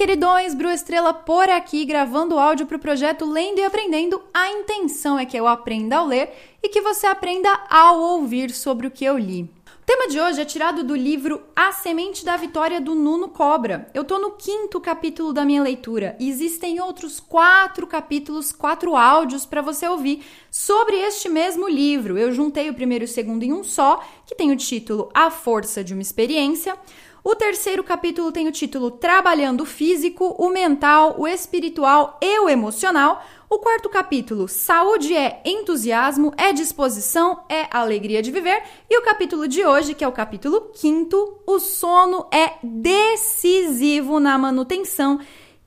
Queridões, Bru Estrela por aqui, gravando áudio para o projeto Lendo e Aprendendo. A intenção é que eu aprenda ao ler e que você aprenda ao ouvir sobre o que eu li. O tema de hoje é tirado do livro A Semente da Vitória do Nuno Cobra. Eu tô no quinto capítulo da minha leitura existem outros quatro capítulos, quatro áudios para você ouvir sobre este mesmo livro. Eu juntei o primeiro e o segundo em um só, que tem o título A Força de uma Experiência. O terceiro capítulo tem o título Trabalhando o Físico, o Mental, o Espiritual e o Emocional. O quarto capítulo, Saúde é entusiasmo, é disposição, é alegria de viver. E o capítulo de hoje, que é o capítulo quinto, o sono é decisivo na manutenção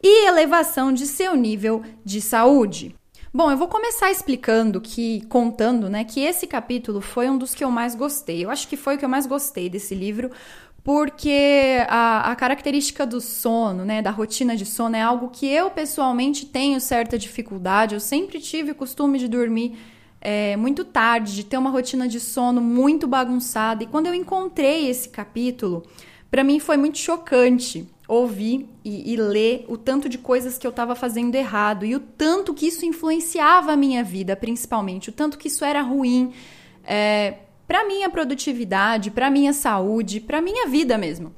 e elevação de seu nível de saúde. Bom, eu vou começar explicando que, contando, né, que esse capítulo foi um dos que eu mais gostei. Eu acho que foi o que eu mais gostei desse livro, porque a, a, característica do sono, né, da rotina de sono, é algo que eu pessoalmente tenho certa dificuldade. Eu sempre tive o costume de dormir é, muito tarde, de ter uma rotina de sono muito bagunçada. E quando eu encontrei esse capítulo, para mim foi muito chocante ouvir e, e, ler o tanto de coisas que eu estava fazendo errado e o tanto que isso influenciava a minha vida, principalmente, o tanto que isso era ruim. É, para minha produtividade, para minha saúde, para minha vida mesmo.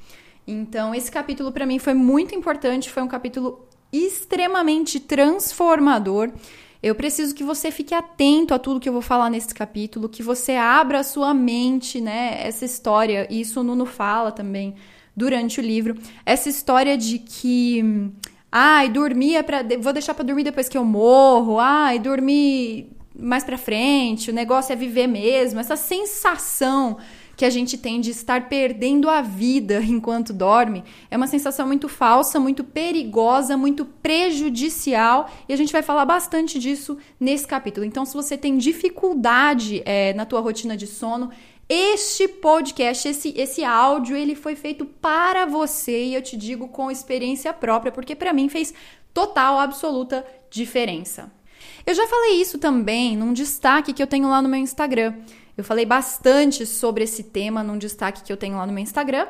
Então, esse capítulo para mim foi muito importante, foi um capítulo extremamente transformador. Eu preciso que você fique atento a tudo que eu vou falar nesse capítulo, que você abra a sua mente, né? Essa história, e isso o Nuno fala também durante o livro, essa história de que ai, dormir é para vou deixar para dormir depois que eu morro. Ai, dormir mais para frente, o negócio é viver mesmo, essa sensação que a gente tem de estar perdendo a vida enquanto dorme é uma sensação muito falsa, muito perigosa, muito prejudicial e a gente vai falar bastante disso nesse capítulo. Então, se você tem dificuldade é, na tua rotina de sono, este podcast, esse, esse áudio, ele foi feito para você e eu te digo com experiência própria, porque para mim fez total, absoluta diferença. Eu já falei isso também num destaque que eu tenho lá no meu Instagram. Eu falei bastante sobre esse tema num destaque que eu tenho lá no meu Instagram,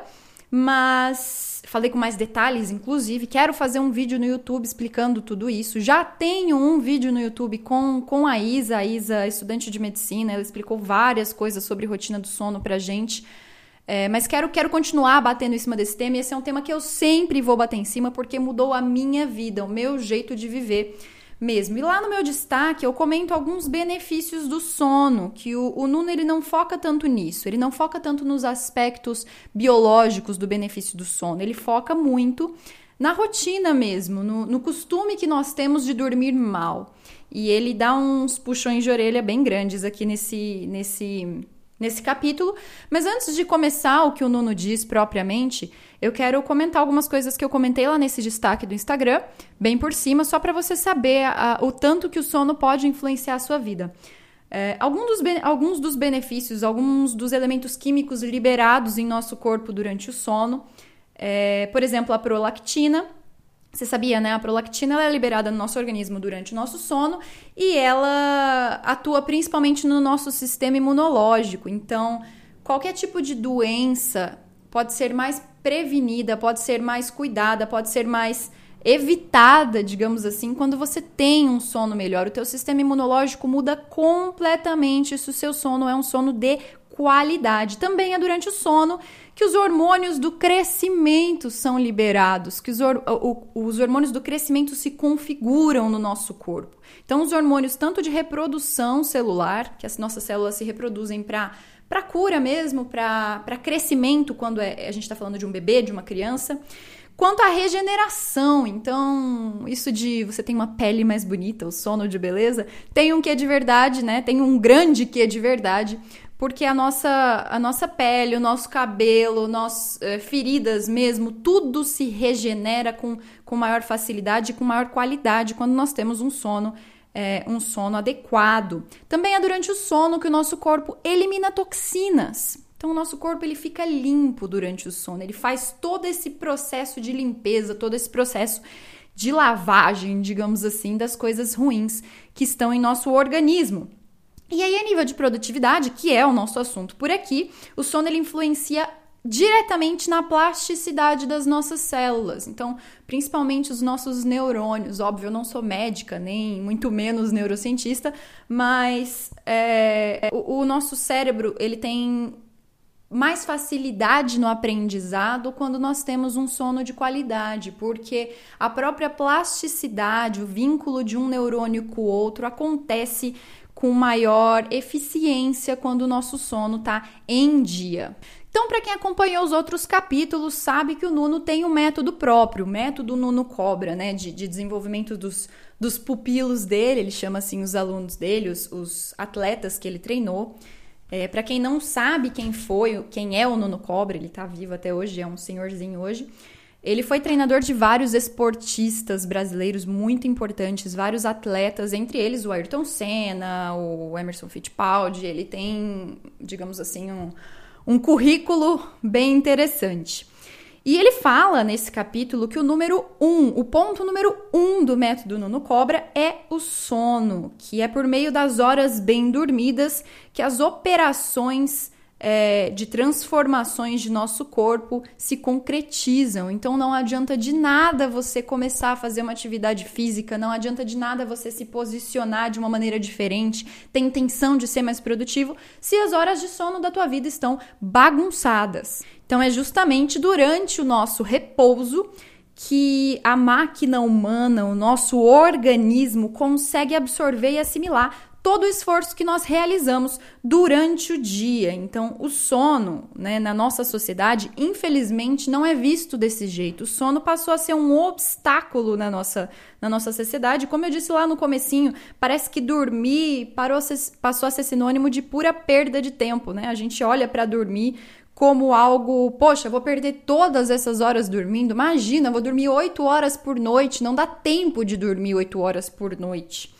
mas falei com mais detalhes, inclusive. Quero fazer um vídeo no YouTube explicando tudo isso. Já tenho um vídeo no YouTube com, com a Isa, a Isa, estudante de medicina. Ela explicou várias coisas sobre rotina do sono pra gente. É, mas quero, quero continuar batendo em cima desse tema. E esse é um tema que eu sempre vou bater em cima porque mudou a minha vida, o meu jeito de viver mesmo. E lá no meu destaque eu comento alguns benefícios do sono, que o, o Nuno ele não foca tanto nisso, ele não foca tanto nos aspectos biológicos do benefício do sono, ele foca muito na rotina mesmo, no, no costume que nós temos de dormir mal. E ele dá uns puxões de orelha bem grandes aqui nesse, nesse nesse capítulo. Mas antes de começar o que o Nuno diz propriamente, eu quero comentar algumas coisas que eu comentei lá nesse destaque do Instagram, bem por cima, só para você saber a, o tanto que o sono pode influenciar a sua vida. É, alguns, dos alguns dos benefícios, alguns dos elementos químicos liberados em nosso corpo durante o sono, é, por exemplo, a prolactina, você sabia, né? A prolactina é liberada no nosso organismo durante o nosso sono e ela atua principalmente no nosso sistema imunológico. Então, qualquer tipo de doença pode ser mais prevenida, pode ser mais cuidada, pode ser mais evitada, digamos assim, quando você tem um sono melhor. O teu sistema imunológico muda completamente se o seu sono é um sono de qualidade. Também é durante o sono que os hormônios do crescimento são liberados, que os, o, os hormônios do crescimento se configuram no nosso corpo. Então, os hormônios tanto de reprodução celular, que as nossas células se reproduzem para para cura mesmo, para crescimento, quando é, a gente está falando de um bebê, de uma criança, quanto à regeneração. Então, isso de você tem uma pele mais bonita, o sono de beleza, tem um quê de verdade, né? Tem um grande quê de verdade, porque a nossa, a nossa pele, o nosso cabelo, nossas é, feridas mesmo, tudo se regenera com, com maior facilidade e com maior qualidade quando nós temos um sono é, um sono adequado. Também é durante o sono que o nosso corpo elimina toxinas. Então, o nosso corpo ele fica limpo durante o sono, ele faz todo esse processo de limpeza, todo esse processo de lavagem, digamos assim, das coisas ruins que estão em nosso organismo. E aí, a nível de produtividade, que é o nosso assunto por aqui, o sono ele influencia diretamente na plasticidade das nossas células. Então, principalmente os nossos neurônios. Óbvio, eu não sou médica, nem muito menos neurocientista, mas é, o, o nosso cérebro ele tem mais facilidade no aprendizado quando nós temos um sono de qualidade, porque a própria plasticidade, o vínculo de um neurônio com o outro acontece com maior eficiência quando o nosso sono está em dia. Então, para quem acompanhou os outros capítulos, sabe que o Nuno tem um método próprio, o método Nuno Cobra, né, de, de desenvolvimento dos, dos pupilos dele, ele chama assim os alunos dele, os, os atletas que ele treinou. É, para quem não sabe quem foi, quem é o Nuno Cobra, ele está vivo até hoje, é um senhorzinho hoje. Ele foi treinador de vários esportistas brasileiros muito importantes, vários atletas, entre eles o Ayrton Senna, o Emerson Fittipaldi. Ele tem, digamos assim, um, um currículo bem interessante. E ele fala nesse capítulo que o número um, o ponto número um do método Nuno Cobra é o sono, que é por meio das horas bem dormidas que as operações é, de transformações de nosso corpo se concretizam. Então não adianta de nada você começar a fazer uma atividade física, não adianta de nada você se posicionar de uma maneira diferente, ter intenção de ser mais produtivo, se as horas de sono da tua vida estão bagunçadas. Então é justamente durante o nosso repouso que a máquina humana, o nosso organismo consegue absorver e assimilar todo o esforço que nós realizamos durante o dia. Então, o sono, né, na nossa sociedade, infelizmente, não é visto desse jeito. O sono passou a ser um obstáculo na nossa, na nossa sociedade. Como eu disse lá no comecinho, parece que dormir parou a ser, passou a ser sinônimo de pura perda de tempo, né? A gente olha para dormir como algo, poxa, vou perder todas essas horas dormindo. Imagina, vou dormir oito horas por noite. Não dá tempo de dormir oito horas por noite.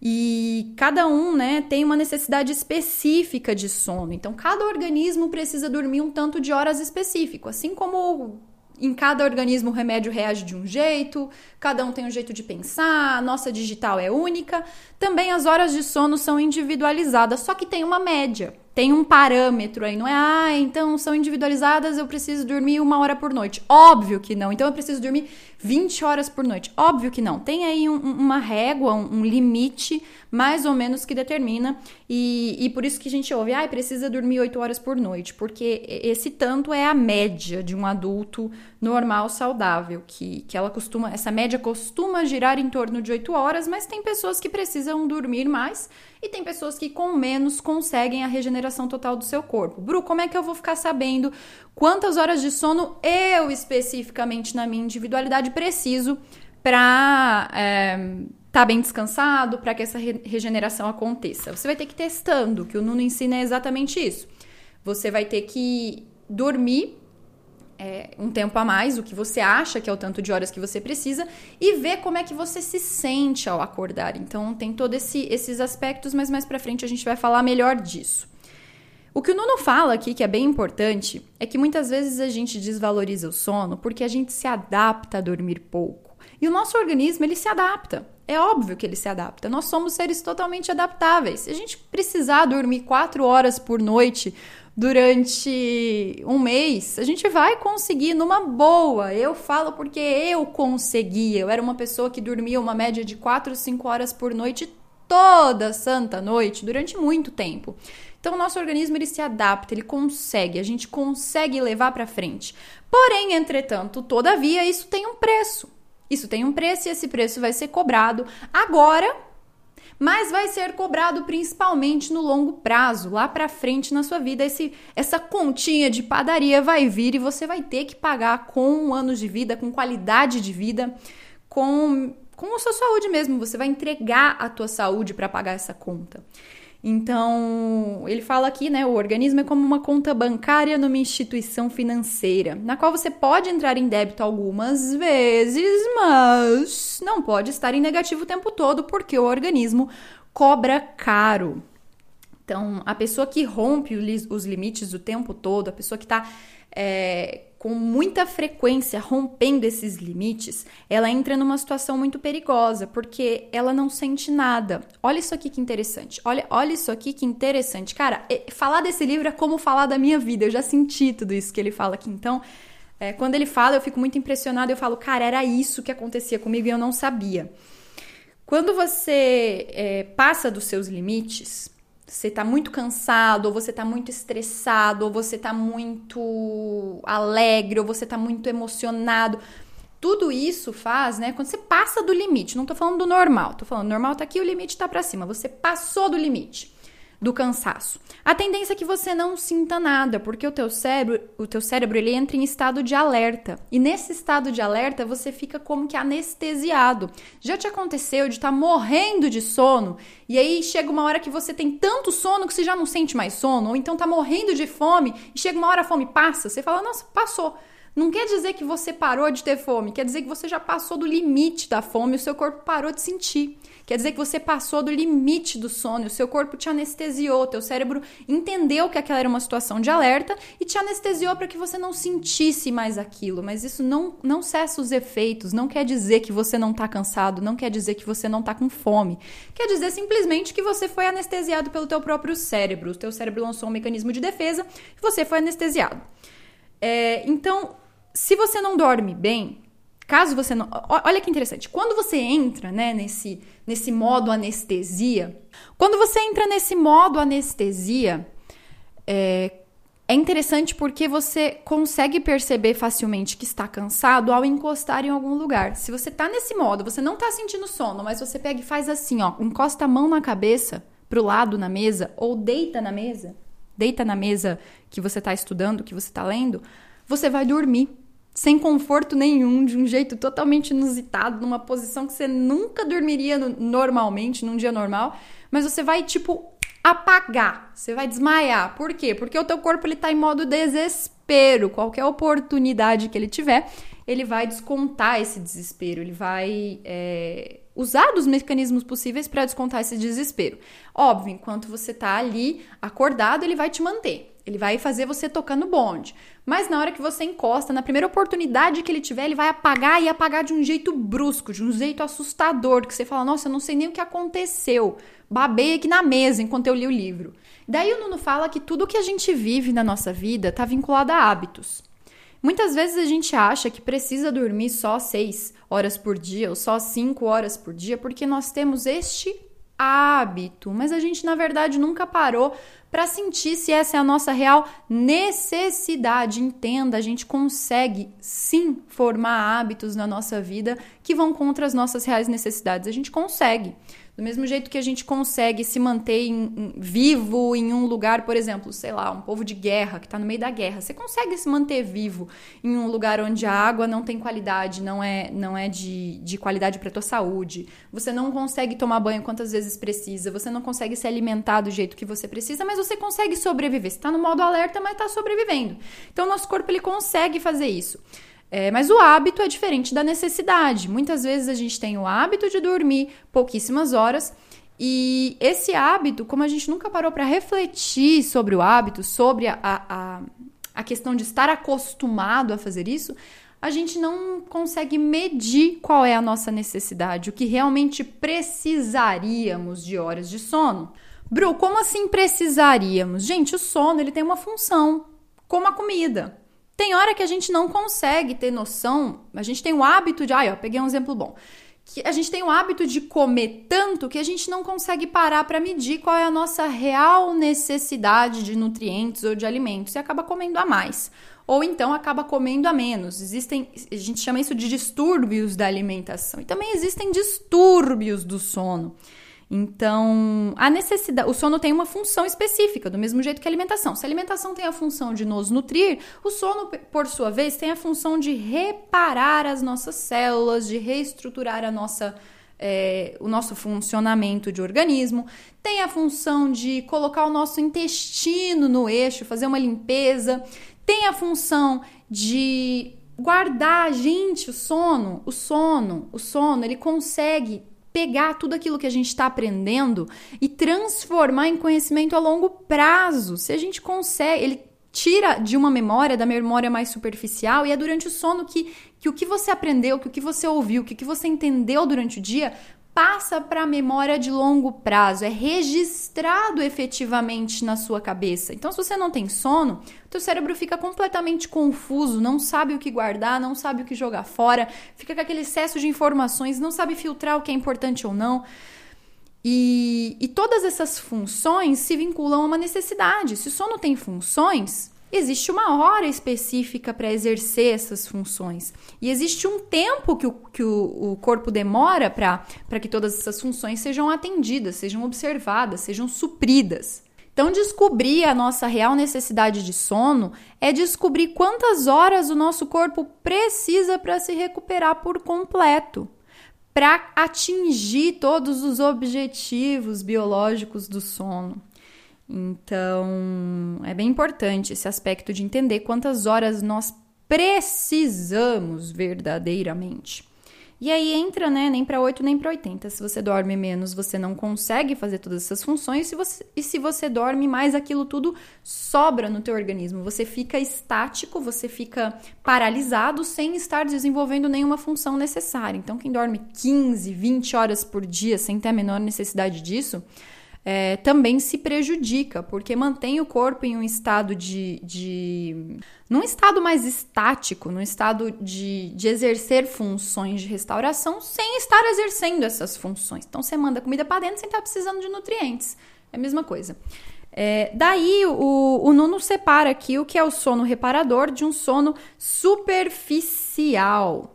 E cada um, né, tem uma necessidade específica de sono. Então, cada organismo precisa dormir um tanto de horas específico, assim como em cada organismo o remédio reage de um jeito, cada um tem um jeito de pensar, a nossa digital é única. Também as horas de sono são individualizadas, só que tem uma média tem um parâmetro aí, não é? Ah, então são individualizadas, eu preciso dormir uma hora por noite. Óbvio que não. Então eu preciso dormir 20 horas por noite. Óbvio que não. Tem aí um, uma régua, um, um, limite mais ou menos que determina. E, e por isso que a gente ouve, ah, precisa dormir 8 horas por noite. Porque esse tanto é a média de um adulto normal, saudável. Que, que ela costuma, essa média costuma girar em torno de 8 horas, mas tem pessoas que precisam dormir mais e tem pessoas que com menos conseguem a regeneração total do seu corpo. Bru, como é que eu vou ficar sabendo quantas horas de sono eu especificamente na minha individualidade preciso para é, tá bem descansado, para que essa re regeneração aconteça? Você vai ter que ir testando, que o Nuno ensina exatamente isso. Você vai ter que dormir é, um tempo a mais, o que você acha que é o tanto de horas que você precisa, e ver como é que você se sente ao acordar. Então, tem todos esse, esses aspectos, mas mais pra frente a gente vai falar melhor disso. O que o Nuno fala aqui, que é bem importante, é que muitas vezes a gente desvaloriza o sono porque a gente se adapta a dormir pouco. E o nosso organismo, ele se adapta. É óbvio que ele se adapta. Nós somos seres totalmente adaptáveis. Se a gente precisar dormir quatro horas por noite durante um mês, a gente vai conseguir numa boa. Eu falo porque eu conseguia. Eu era uma pessoa que dormia uma média de 4, 5 horas por noite toda santa noite durante muito tempo. Então, o nosso organismo ele se adapta, ele consegue, a gente consegue levar para frente. Porém, entretanto, todavia, isso tem um preço. Isso tem um preço e esse preço vai ser cobrado agora mas vai ser cobrado principalmente no longo prazo, lá para frente na sua vida. Esse, essa continha de padaria vai vir e você vai ter que pagar com anos de vida, com qualidade de vida, com, com a sua saúde mesmo. Você vai entregar a tua saúde para pagar essa conta. Então, ele fala aqui, né, o organismo é como uma conta bancária numa instituição financeira, na qual você pode entrar em débito algumas vezes, mas não pode estar em negativo o tempo todo, porque o organismo cobra caro. Então, a pessoa que rompe os limites o tempo todo, a pessoa que está é, com muita frequência rompendo esses limites, ela entra numa situação muito perigosa, porque ela não sente nada. Olha isso aqui que interessante. Olha, olha isso aqui que interessante. Cara, falar desse livro é como falar da minha vida. Eu já senti tudo isso que ele fala aqui. Então, é, quando ele fala, eu fico muito impressionada. Eu falo, cara, era isso que acontecia comigo e eu não sabia. Quando você é, passa dos seus limites, você tá muito cansado, ou você tá muito estressado, ou você tá muito alegre, ou você tá muito emocionado. Tudo isso faz, né? Quando você passa do limite, não tô falando do normal, tô falando normal tá aqui, o limite tá para cima. Você passou do limite do cansaço. A tendência é que você não sinta nada, porque o teu cérebro, o teu cérebro ele entra em estado de alerta. E nesse estado de alerta você fica como que anestesiado. Já te aconteceu de estar tá morrendo de sono e aí chega uma hora que você tem tanto sono que você já não sente mais sono, ou então tá morrendo de fome e chega uma hora a fome passa, você fala: "Nossa, passou". Não quer dizer que você parou de ter fome, quer dizer que você já passou do limite da fome, o seu corpo parou de sentir. Quer dizer que você passou do limite do sono, o seu corpo te anestesiou, teu cérebro entendeu que aquela era uma situação de alerta e te anestesiou para que você não sentisse mais aquilo. Mas isso não, não cessa os efeitos, não quer dizer que você não está cansado, não quer dizer que você não está com fome. Quer dizer simplesmente que você foi anestesiado pelo teu próprio cérebro. O teu cérebro lançou um mecanismo de defesa e você foi anestesiado. É, então, se você não dorme bem, Caso você não. Olha que interessante. Quando você entra né, nesse, nesse modo anestesia, quando você entra nesse modo anestesia, é, é interessante porque você consegue perceber facilmente que está cansado ao encostar em algum lugar. Se você está nesse modo, você não está sentindo sono, mas você pega e faz assim, ó, encosta a mão na cabeça, pro lado na mesa, ou deita na mesa, deita na mesa que você está estudando, que você está lendo, você vai dormir sem conforto nenhum, de um jeito totalmente inusitado, numa posição que você nunca dormiria normalmente, num dia normal, mas você vai tipo apagar, você vai desmaiar. Por quê? Porque o teu corpo ele tá em modo desespero. Qualquer oportunidade que ele tiver, ele vai descontar esse desespero, ele vai é, usar dos mecanismos possíveis para descontar esse desespero. Óbvio, enquanto você tá ali acordado, ele vai te manter. Ele vai fazer você tocar no bonde. Mas na hora que você encosta, na primeira oportunidade que ele tiver, ele vai apagar e apagar de um jeito brusco, de um jeito assustador, que você fala: "Nossa, eu não sei nem o que aconteceu. Babei aqui na mesa enquanto eu li o livro". Daí o Nuno fala que tudo que a gente vive na nossa vida está vinculado a hábitos. Muitas vezes a gente acha que precisa dormir só seis horas por dia ou só cinco horas por dia porque nós temos este hábito, mas a gente na verdade nunca parou para sentir se essa é a nossa real necessidade. Entenda, a gente consegue sim formar hábitos na nossa vida que vão contra as nossas reais necessidades. A gente consegue. Do mesmo jeito que a gente consegue se manter em, em, vivo em um lugar, por exemplo, sei lá, um povo de guerra que está no meio da guerra, você consegue se manter vivo em um lugar onde a água não tem qualidade, não é, não é de, de qualidade para tua saúde. Você não consegue tomar banho quantas vezes precisa, você não consegue se alimentar do jeito que você precisa, mas você consegue sobreviver. Você está no modo alerta, mas está sobrevivendo. Então, nosso corpo ele consegue fazer isso. É, mas o hábito é diferente da necessidade. Muitas vezes a gente tem o hábito de dormir pouquíssimas horas e esse hábito, como a gente nunca parou para refletir sobre o hábito, sobre a, a, a questão de estar acostumado a fazer isso, a gente não consegue medir qual é a nossa necessidade, o que realmente precisaríamos de horas de sono. Bru, como assim precisaríamos? Gente, o sono ele tem uma função, como a comida. Tem hora que a gente não consegue ter noção, a gente tem o hábito de, ai, ó, peguei um exemplo bom. Que a gente tem o hábito de comer tanto que a gente não consegue parar para medir qual é a nossa real necessidade de nutrientes ou de alimentos e acaba comendo a mais. Ou então acaba comendo a menos. Existem, a gente chama isso de distúrbios da alimentação. E também existem distúrbios do sono. Então, a necessidade, o sono tem uma função específica, do mesmo jeito que a alimentação. Se a alimentação tem a função de nos nutrir, o sono, por sua vez, tem a função de reparar as nossas células, de reestruturar a nossa é, o nosso funcionamento de organismo, tem a função de colocar o nosso intestino no eixo, fazer uma limpeza, tem a função de guardar, gente, o sono, o sono, o sono, ele consegue pegar tudo aquilo que a gente está aprendendo e transformar em conhecimento a longo prazo. Se a gente consegue, ele tira de uma memória, da memória mais superficial, e é durante o sono que, que o que você aprendeu, que o que você ouviu, que o que você entendeu durante o dia passa para a memória de longo prazo, é registrado efetivamente na sua cabeça. Então, se você não tem sono, teu cérebro fica completamente confuso, não sabe o que guardar, não sabe o que jogar fora, fica com aquele excesso de informações, não sabe filtrar o que é importante ou não. E, e todas essas funções se vinculam a uma necessidade. Se o sono tem funções, existe uma hora específica para exercer essas funções. E existe um tempo que o, que o, o corpo demora para que todas essas funções sejam atendidas, sejam observadas, sejam supridas. Então, descobrir a nossa real necessidade de sono é descobrir quantas horas o nosso corpo precisa para se recuperar por completo para atingir todos os objetivos biológicos do sono. Então, é bem importante esse aspecto de entender quantas horas nós precisamos verdadeiramente. E aí entra, né, nem para 8 nem para 80. Se você dorme menos, você não consegue fazer todas essas funções, se você, e se você dorme mais, aquilo tudo sobra no teu organismo. Você fica estático, você fica paralisado sem estar desenvolvendo nenhuma função necessária. Então, quem dorme 15, 20 horas por dia sem ter a menor necessidade disso, é, também se prejudica, porque mantém o corpo em um estado de. de num estado mais estático, num estado de, de exercer funções de restauração sem estar exercendo essas funções. Então você manda comida para dentro sem estar precisando de nutrientes. É a mesma coisa. É, daí o, o Nuno separa aqui o que é o sono reparador de um sono superficial.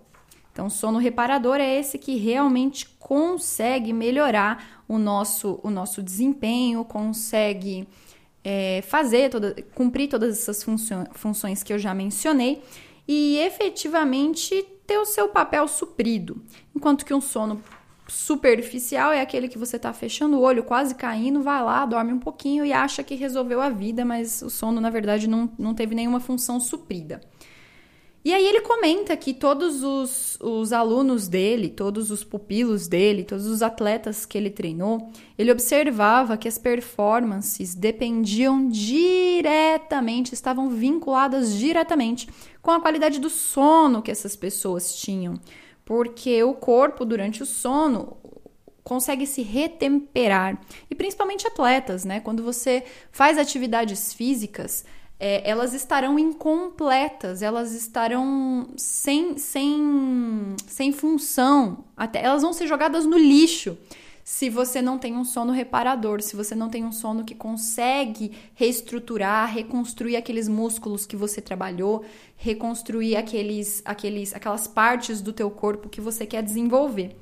Então, sono reparador é esse que realmente consegue melhorar o nosso, o nosso desempenho, consegue é, fazer, toda, cumprir todas essas funções que eu já mencionei e efetivamente ter o seu papel suprido. Enquanto que um sono superficial é aquele que você está fechando o olho, quase caindo, vai lá, dorme um pouquinho e acha que resolveu a vida, mas o sono, na verdade, não, não teve nenhuma função suprida. E aí ele comenta que todos os, os alunos dele, todos os pupilos dele, todos os atletas que ele treinou, ele observava que as performances dependiam diretamente, estavam vinculadas diretamente com a qualidade do sono que essas pessoas tinham. Porque o corpo, durante o sono, consegue se retemperar. E principalmente atletas, né? Quando você faz atividades físicas, é, elas estarão incompletas, elas estarão sem, sem, sem função, até elas vão ser jogadas no lixo se você não tem um sono reparador, se você não tem um sono que consegue reestruturar, reconstruir aqueles músculos que você trabalhou, reconstruir aqueles, aqueles, aquelas partes do teu corpo que você quer desenvolver.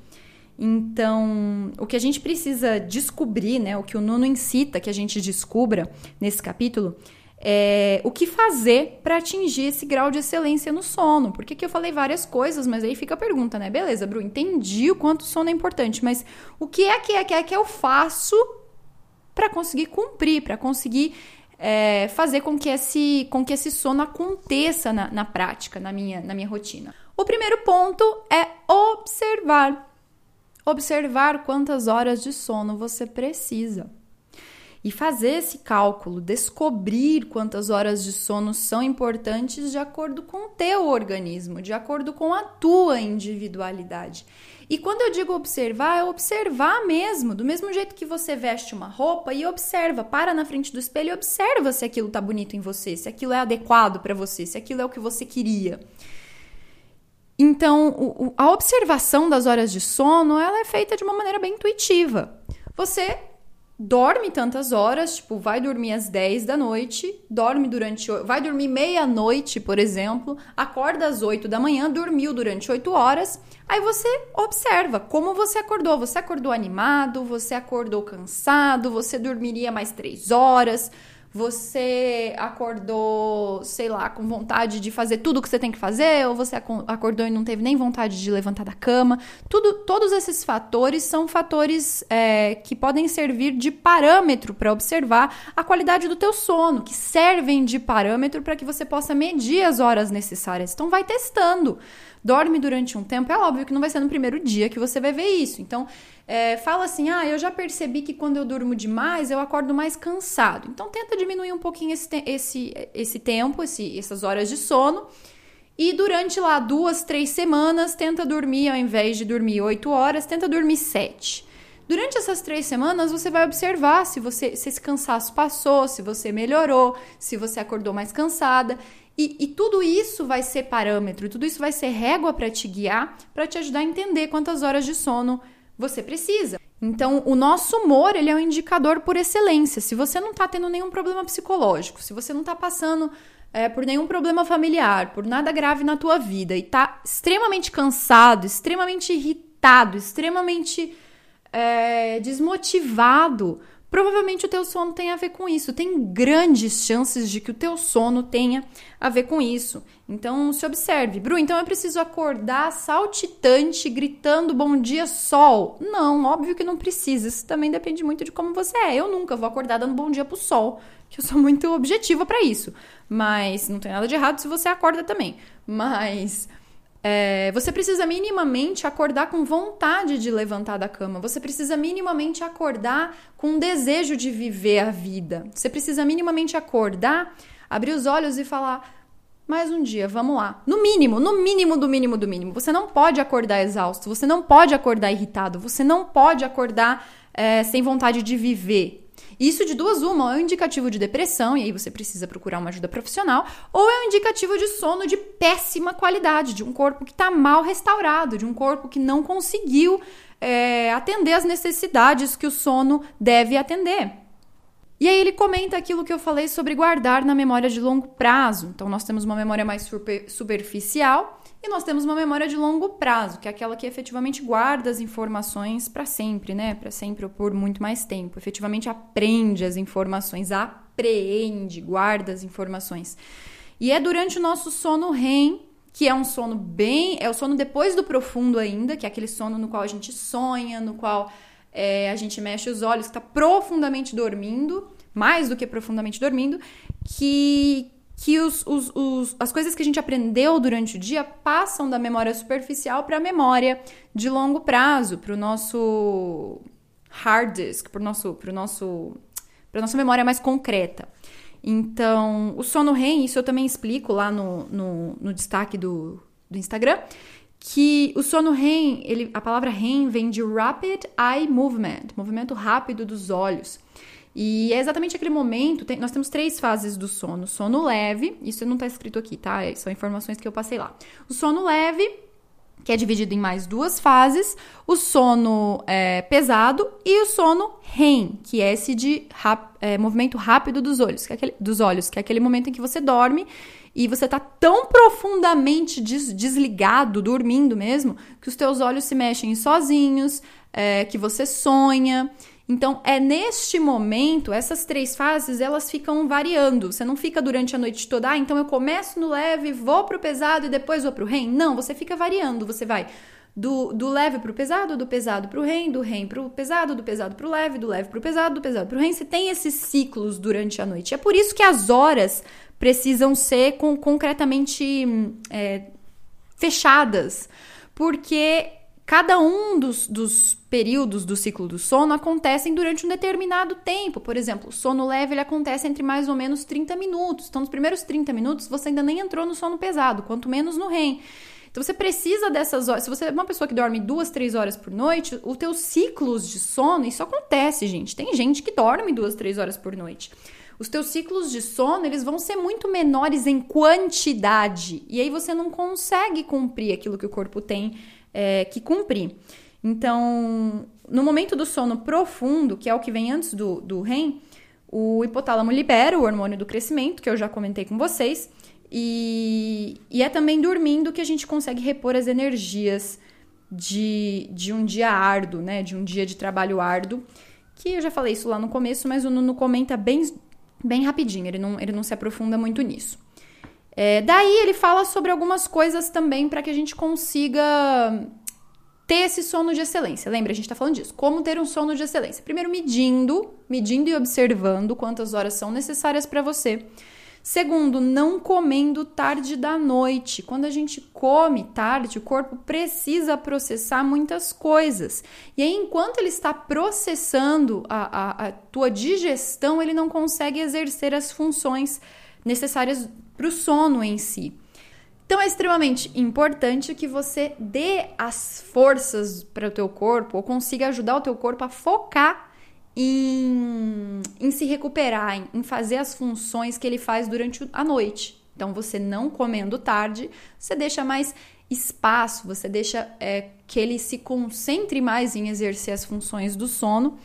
Então, o que a gente precisa descobrir, né, o que o Nuno incita que a gente descubra nesse capítulo, é, o que fazer para atingir esse grau de excelência no sono. Porque que eu falei várias coisas, mas aí fica a pergunta, né? Beleza, Bru, entendi o quanto o sono é importante, mas o que é que é que, é que eu faço para conseguir cumprir, para conseguir é, fazer com que, esse, com que esse sono aconteça na, na prática, na minha, na minha rotina? O primeiro ponto é observar. Observar quantas horas de sono você precisa e fazer esse cálculo, descobrir quantas horas de sono são importantes de acordo com o teu organismo, de acordo com a tua individualidade. E quando eu digo observar, é observar mesmo, do mesmo jeito que você veste uma roupa e observa, para na frente do espelho e observa se aquilo tá bonito em você, se aquilo é adequado para você, se aquilo é o que você queria. Então, o, a observação das horas de sono, ela é feita de uma maneira bem intuitiva. Você dorme tantas horas, tipo, vai dormir às 10 da noite, dorme durante. Vai dormir meia-noite, por exemplo, acorda às 8 da manhã, dormiu durante 8 horas. Aí você observa como você acordou. Você acordou animado, você acordou cansado, você dormiria mais 3 horas você acordou, sei lá, com vontade de fazer tudo o que você tem que fazer, ou você acordou e não teve nem vontade de levantar da cama. Tudo, todos esses fatores são fatores é, que podem servir de parâmetro para observar a qualidade do teu sono, que servem de parâmetro para que você possa medir as horas necessárias. Então vai testando. Dorme durante um tempo, é óbvio que não vai ser no primeiro dia que você vai ver isso. Então, é, fala assim: ah, eu já percebi que quando eu durmo demais, eu acordo mais cansado. Então, tenta diminuir um pouquinho esse, esse, esse tempo, esse, essas horas de sono. E durante lá duas, três semanas, tenta dormir, ao invés de dormir oito horas, tenta dormir sete. Durante essas três semanas, você vai observar se você se esse cansaço passou, se você melhorou, se você acordou mais cansada. E, e, tudo isso vai ser parâmetro, tudo isso vai ser régua para te guiar, para te ajudar a entender quantas horas de sono você precisa. Então, o nosso humor, ele é um indicador por excelência. Se você não está tendo nenhum problema psicológico, se você não está passando é, por nenhum problema familiar, por nada grave na tua vida e está extremamente cansado, extremamente irritado, extremamente é, desmotivado, provavelmente o teu sono tem a ver com isso. Tem grandes chances de que o teu sono tenha a ver com isso. Então, se observe. Bru, então eu preciso acordar saltitante, gritando bom dia, sol? Não, óbvio que não precisa. Isso também depende muito de como você é. Eu nunca vou acordar dando bom dia pro sol, que eu sou muito objetiva para isso. Mas não tem nada de errado se você acorda também. Mas é, você precisa minimamente acordar com vontade de levantar da cama. Você precisa minimamente acordar com um desejo de viver a vida. Você precisa minimamente acordar, abrir os olhos e falar: mais um dia, vamos lá. No mínimo, no mínimo do mínimo do mínimo. Você não pode acordar exausto, você não pode acordar irritado, você não pode acordar é, sem vontade de viver. Isso de duas uma, é um indicativo de depressão, e aí você precisa procurar uma ajuda profissional, ou é um indicativo de sono de péssima qualidade, de um corpo que está mal restaurado, de um corpo que não conseguiu é, atender as necessidades que o sono deve atender. E aí ele comenta aquilo que eu falei sobre guardar na memória de longo prazo. Então nós temos uma memória mais super, superficial e nós temos uma memória de longo prazo, que é aquela que efetivamente guarda as informações para sempre, né? Para sempre ou por muito mais tempo. Efetivamente aprende as informações, apreende, guarda as informações. E é durante o nosso sono REM, que é um sono bem. É o sono depois do profundo ainda, que é aquele sono no qual a gente sonha, no qual é, a gente mexe os olhos, está profundamente dormindo, mais do que profundamente dormindo, que que os, os, os, as coisas que a gente aprendeu durante o dia passam da memória superficial para a memória de longo prazo, para o nosso hard disk, para nosso, pro nosso, a nossa memória mais concreta. Então, o sono REM, isso eu também explico lá no, no, no destaque do, do Instagram, que o sono REM, ele, a palavra REM vem de Rapid Eye Movement, movimento rápido dos olhos. E é exatamente aquele momento. Tem, nós temos três fases do sono: sono leve, isso não está escrito aqui, tá? É, são informações que eu passei lá. O sono leve, que é dividido em mais duas fases: o sono é, pesado e o sono REM, que é esse de rap, é, movimento rápido dos olhos, que é aquele, dos olhos, que é aquele momento em que você dorme e você está tão profundamente des, desligado, dormindo mesmo, que os teus olhos se mexem sozinhos, é, que você sonha. Então, é neste momento, essas três fases, elas ficam variando. Você não fica durante a noite toda, ah, então eu começo no leve, vou pro pesado e depois vou pro REM. Não, você fica variando. Você vai do, do leve pro pesado, do pesado pro REM, do REM pro pesado, do pesado pro leve, do leve pro pesado, do pesado pro REM. Você tem esses ciclos durante a noite. É por isso que as horas precisam ser com, concretamente é, fechadas. Porque Cada um dos, dos, períodos do ciclo do sono acontecem durante um determinado tempo. Por exemplo, o sono leve ele acontece entre mais ou menos 30 minutos. Então, nos primeiros 30 minutos, você ainda nem entrou no sono pesado, quanto menos no REM. Então, você precisa dessas horas. Se você é uma pessoa que dorme duas, três horas por noite, os teus ciclos de sono, isso acontece, gente. Tem gente que dorme duas, três horas por noite. Os teus ciclos de sono, eles vão ser muito menores em quantidade. E aí você não consegue cumprir aquilo que o corpo tem é, que cumprir. Então, no momento do sono profundo, que é o que vem antes do, do REM, o hipotálamo libera o hormônio do crescimento, que eu já comentei com vocês, e, e é também dormindo que a gente consegue repor as energias de, de um dia árduo, né? De um dia de trabalho árduo. Que eu já falei isso lá no começo, mas o Nuno comenta bem, bem rapidinho, ele não, ele não se aprofunda muito nisso. É, daí ele fala sobre algumas coisas também para que a gente consiga ter esse sono de excelência. Lembra, a gente está falando disso. Como ter um sono de excelência? Primeiro, medindo, medindo e observando quantas horas são necessárias para você. Segundo, não comendo tarde da noite. Quando a gente come tarde, o corpo precisa processar muitas coisas. E aí, enquanto ele está processando a, a, a tua digestão, ele não consegue exercer as funções necessárias para o sono em si. Então é extremamente importante que você dê as forças para o teu corpo ou consiga ajudar o teu corpo a focar em, em se recuperar, em, em fazer as funções que ele faz durante a noite. Então, você não comendo tarde, você deixa mais espaço, você deixa é, que ele se concentre mais em exercer as funções do sono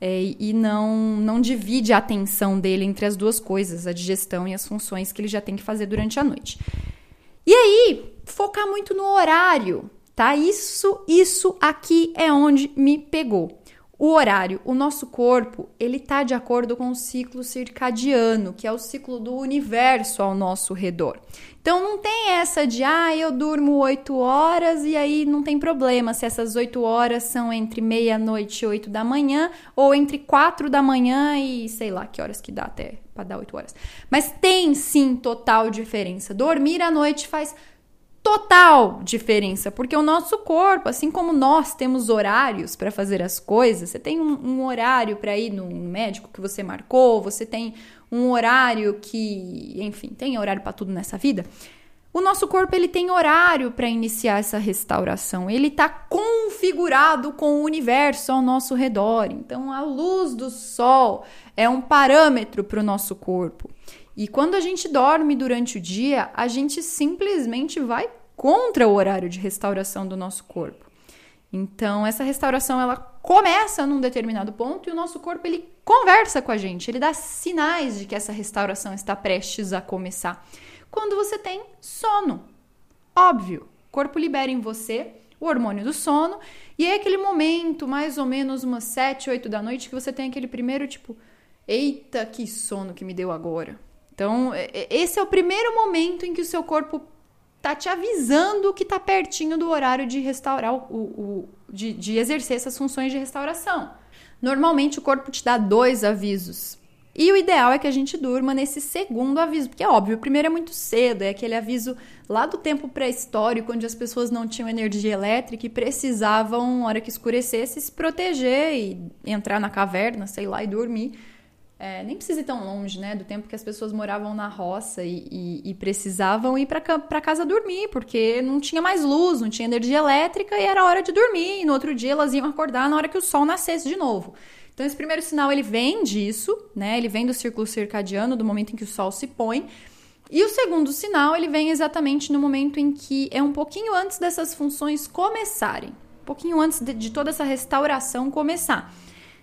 é, e não, não divide a atenção dele entre as duas coisas, a digestão e as funções que ele já tem que fazer durante a noite. E aí, focar muito no horário, tá? Isso, isso aqui é onde me pegou. O horário, o nosso corpo, ele está de acordo com o ciclo circadiano, que é o ciclo do universo ao nosso redor. Então não tem essa de, ah, eu durmo 8 horas e aí não tem problema se essas 8 horas são entre meia-noite e 8 da manhã ou entre 4 da manhã e sei lá que horas que dá até para dar 8 horas. Mas tem sim total diferença. Dormir à noite faz total diferença, porque o nosso corpo, assim como nós temos horários para fazer as coisas, você tem um, um horário para ir no médico que você marcou, você tem um horário que, enfim, tem horário para tudo nessa vida. O nosso corpo ele tem horário para iniciar essa restauração. Ele está configurado com o universo ao nosso redor. Então, a luz do sol é um parâmetro para o nosso corpo. E quando a gente dorme durante o dia, a gente simplesmente vai contra o horário de restauração do nosso corpo. Então, essa restauração ela começa num determinado ponto e o nosso corpo ele conversa com a gente, ele dá sinais de que essa restauração está prestes a começar. Quando você tem sono, óbvio, o corpo libera em você o hormônio do sono e é aquele momento, mais ou menos umas 7, 8 da noite, que você tem aquele primeiro tipo, eita, que sono que me deu agora. Então, esse é o primeiro momento em que o seu corpo tá te avisando que tá pertinho do horário de restaurar o, o de, de exercer essas funções de restauração. Normalmente o corpo te dá dois avisos. E o ideal é que a gente durma nesse segundo aviso, porque é óbvio, o primeiro é muito cedo, é aquele aviso lá do tempo pré-histórico, onde as pessoas não tinham energia elétrica e precisavam, na hora que escurecesse, se proteger e entrar na caverna, sei lá, e dormir. É, nem precisa ir tão longe, né? Do tempo que as pessoas moravam na roça e, e, e precisavam ir para casa dormir, porque não tinha mais luz, não tinha energia elétrica e era hora de dormir. E no outro dia elas iam acordar na hora que o sol nascesse de novo. Então esse primeiro sinal ele vem disso, né? Ele vem do círculo circadiano, do momento em que o sol se põe. E o segundo sinal ele vem exatamente no momento em que é um pouquinho antes dessas funções começarem, um pouquinho antes de, de toda essa restauração começar.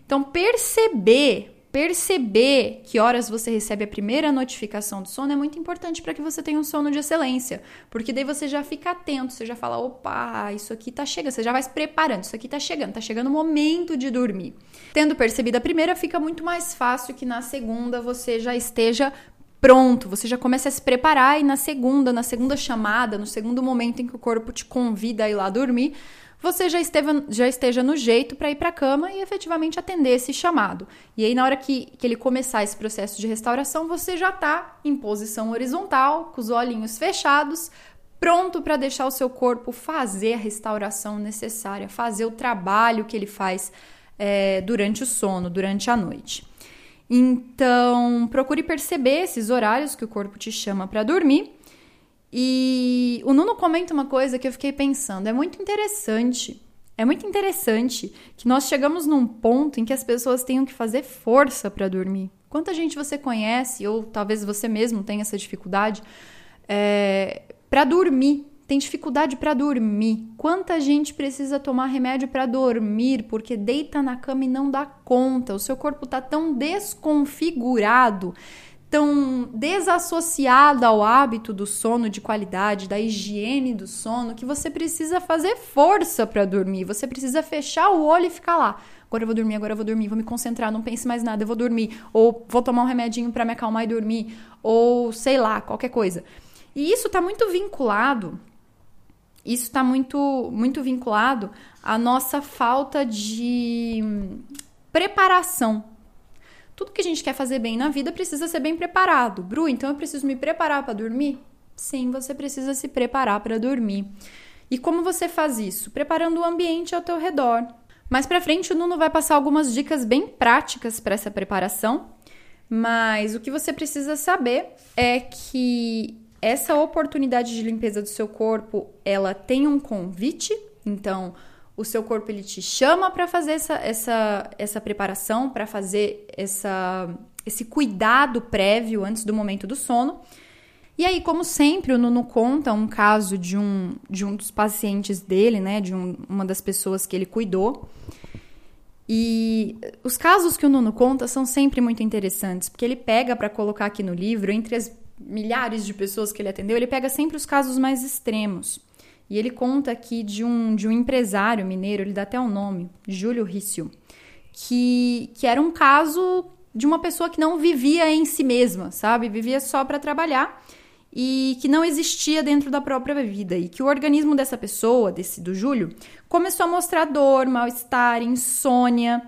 Então perceber perceber que horas você recebe a primeira notificação do sono é muito importante para que você tenha um sono de excelência, porque daí você já fica atento, você já fala, opa, isso aqui tá chegando, você já vai se preparando, isso aqui tá chegando, tá chegando o momento de dormir. Tendo percebido a primeira, fica muito mais fácil que na segunda você já esteja pronto, você já começa a se preparar e na segunda, na segunda chamada, no segundo momento em que o corpo te convida a ir lá dormir, você já, esteve, já esteja no jeito para ir para a cama e efetivamente atender esse chamado. E aí, na hora que, que ele começar esse processo de restauração, você já está em posição horizontal, com os olhinhos fechados, pronto para deixar o seu corpo fazer a restauração necessária, fazer o trabalho que ele faz é, durante o sono, durante a noite. Então, procure perceber esses horários que o corpo te chama para dormir e o Nuno comenta uma coisa que eu fiquei pensando, é muito interessante. É muito interessante que nós chegamos num ponto em que as pessoas tenham que fazer força para dormir. Quanta gente você conhece, ou talvez você mesmo tenha essa dificuldade, é, para dormir, tem dificuldade para dormir. Quanta gente precisa tomar remédio para dormir porque deita na cama e não dá conta. O seu corpo está tão desconfigurado tão desassociada ao hábito do sono de qualidade, da higiene do sono, que você precisa fazer força para dormir. Você precisa fechar o olho e ficar lá. Agora eu vou dormir, agora eu vou dormir, vou me concentrar, não pense mais nada, eu vou dormir, ou vou tomar um remedinho para me acalmar e dormir, ou sei lá, qualquer coisa. E isso está muito vinculado isso está muito, muito vinculado à nossa falta de preparação Tudo que a gente quer fazer bem na vida precisa ser bem preparado. Bru, então eu preciso me preparar para dormir? Sim, você precisa se preparar para dormir. E como você faz isso? Preparando o ambiente ao teu redor. Mais para frente, o Nuno vai passar algumas dicas bem práticas para essa preparação, mas o que você precisa saber é que essa oportunidade de limpeza do seu corpo, ela tem um convite, então o seu corpo ele te chama para fazer essa, essa, essa preparação, para fazer essa, esse cuidado prévio antes do momento do sono. E aí, como sempre, o Nuno conta um caso de um, de um dos pacientes dele, né? De um, uma das pessoas que ele cuidou. E os casos que o Nuno conta são sempre muito interessantes, porque ele pega para colocar aqui no livro, entre as milhares de pessoas que ele atendeu, ele pega sempre os casos mais extremos. E ele conta aqui de um, de um empresário mineiro, ele dá até o um nome, Júlio Rício, que, que era um caso de uma pessoa que não vivia em si mesma, sabe? Vivia só para trabalhar e que não existia dentro da própria vida e que o organismo dessa pessoa, desse do Júlio, começou a mostrar dor, mal-estar, insônia.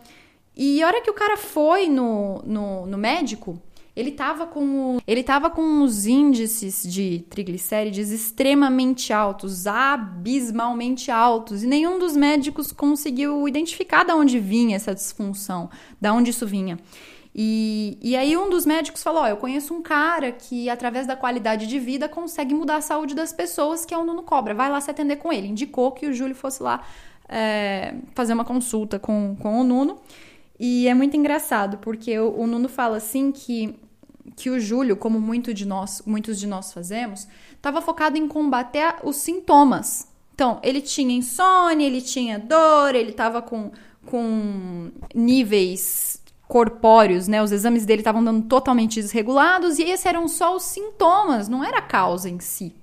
E a hora que o cara foi no, no, no médico, ele estava com, ele tava com os índices de triglicérides extremamente altos, abismalmente altos, e nenhum dos médicos conseguiu identificar de onde vinha essa disfunção, da onde isso vinha. E, e aí um dos médicos falou: oh, eu conheço um cara que, através da qualidade de vida, consegue mudar a saúde das pessoas, que é o Nuno Cobra. Vai lá se atender com ele. Indicou que o Júlio fosse lá é, fazer uma consulta com, com o Nuno. E é muito engraçado, porque o, o Nuno fala assim que, que o Júlio, como muito de nós, muitos de nós fazemos, estava focado em combater os sintomas. Então, ele tinha insônia, ele tinha dor, ele estava com, com níveis corpóreos, né? Os exames dele estavam dando totalmente desregulados e esses eram só os sintomas, não era a causa em si.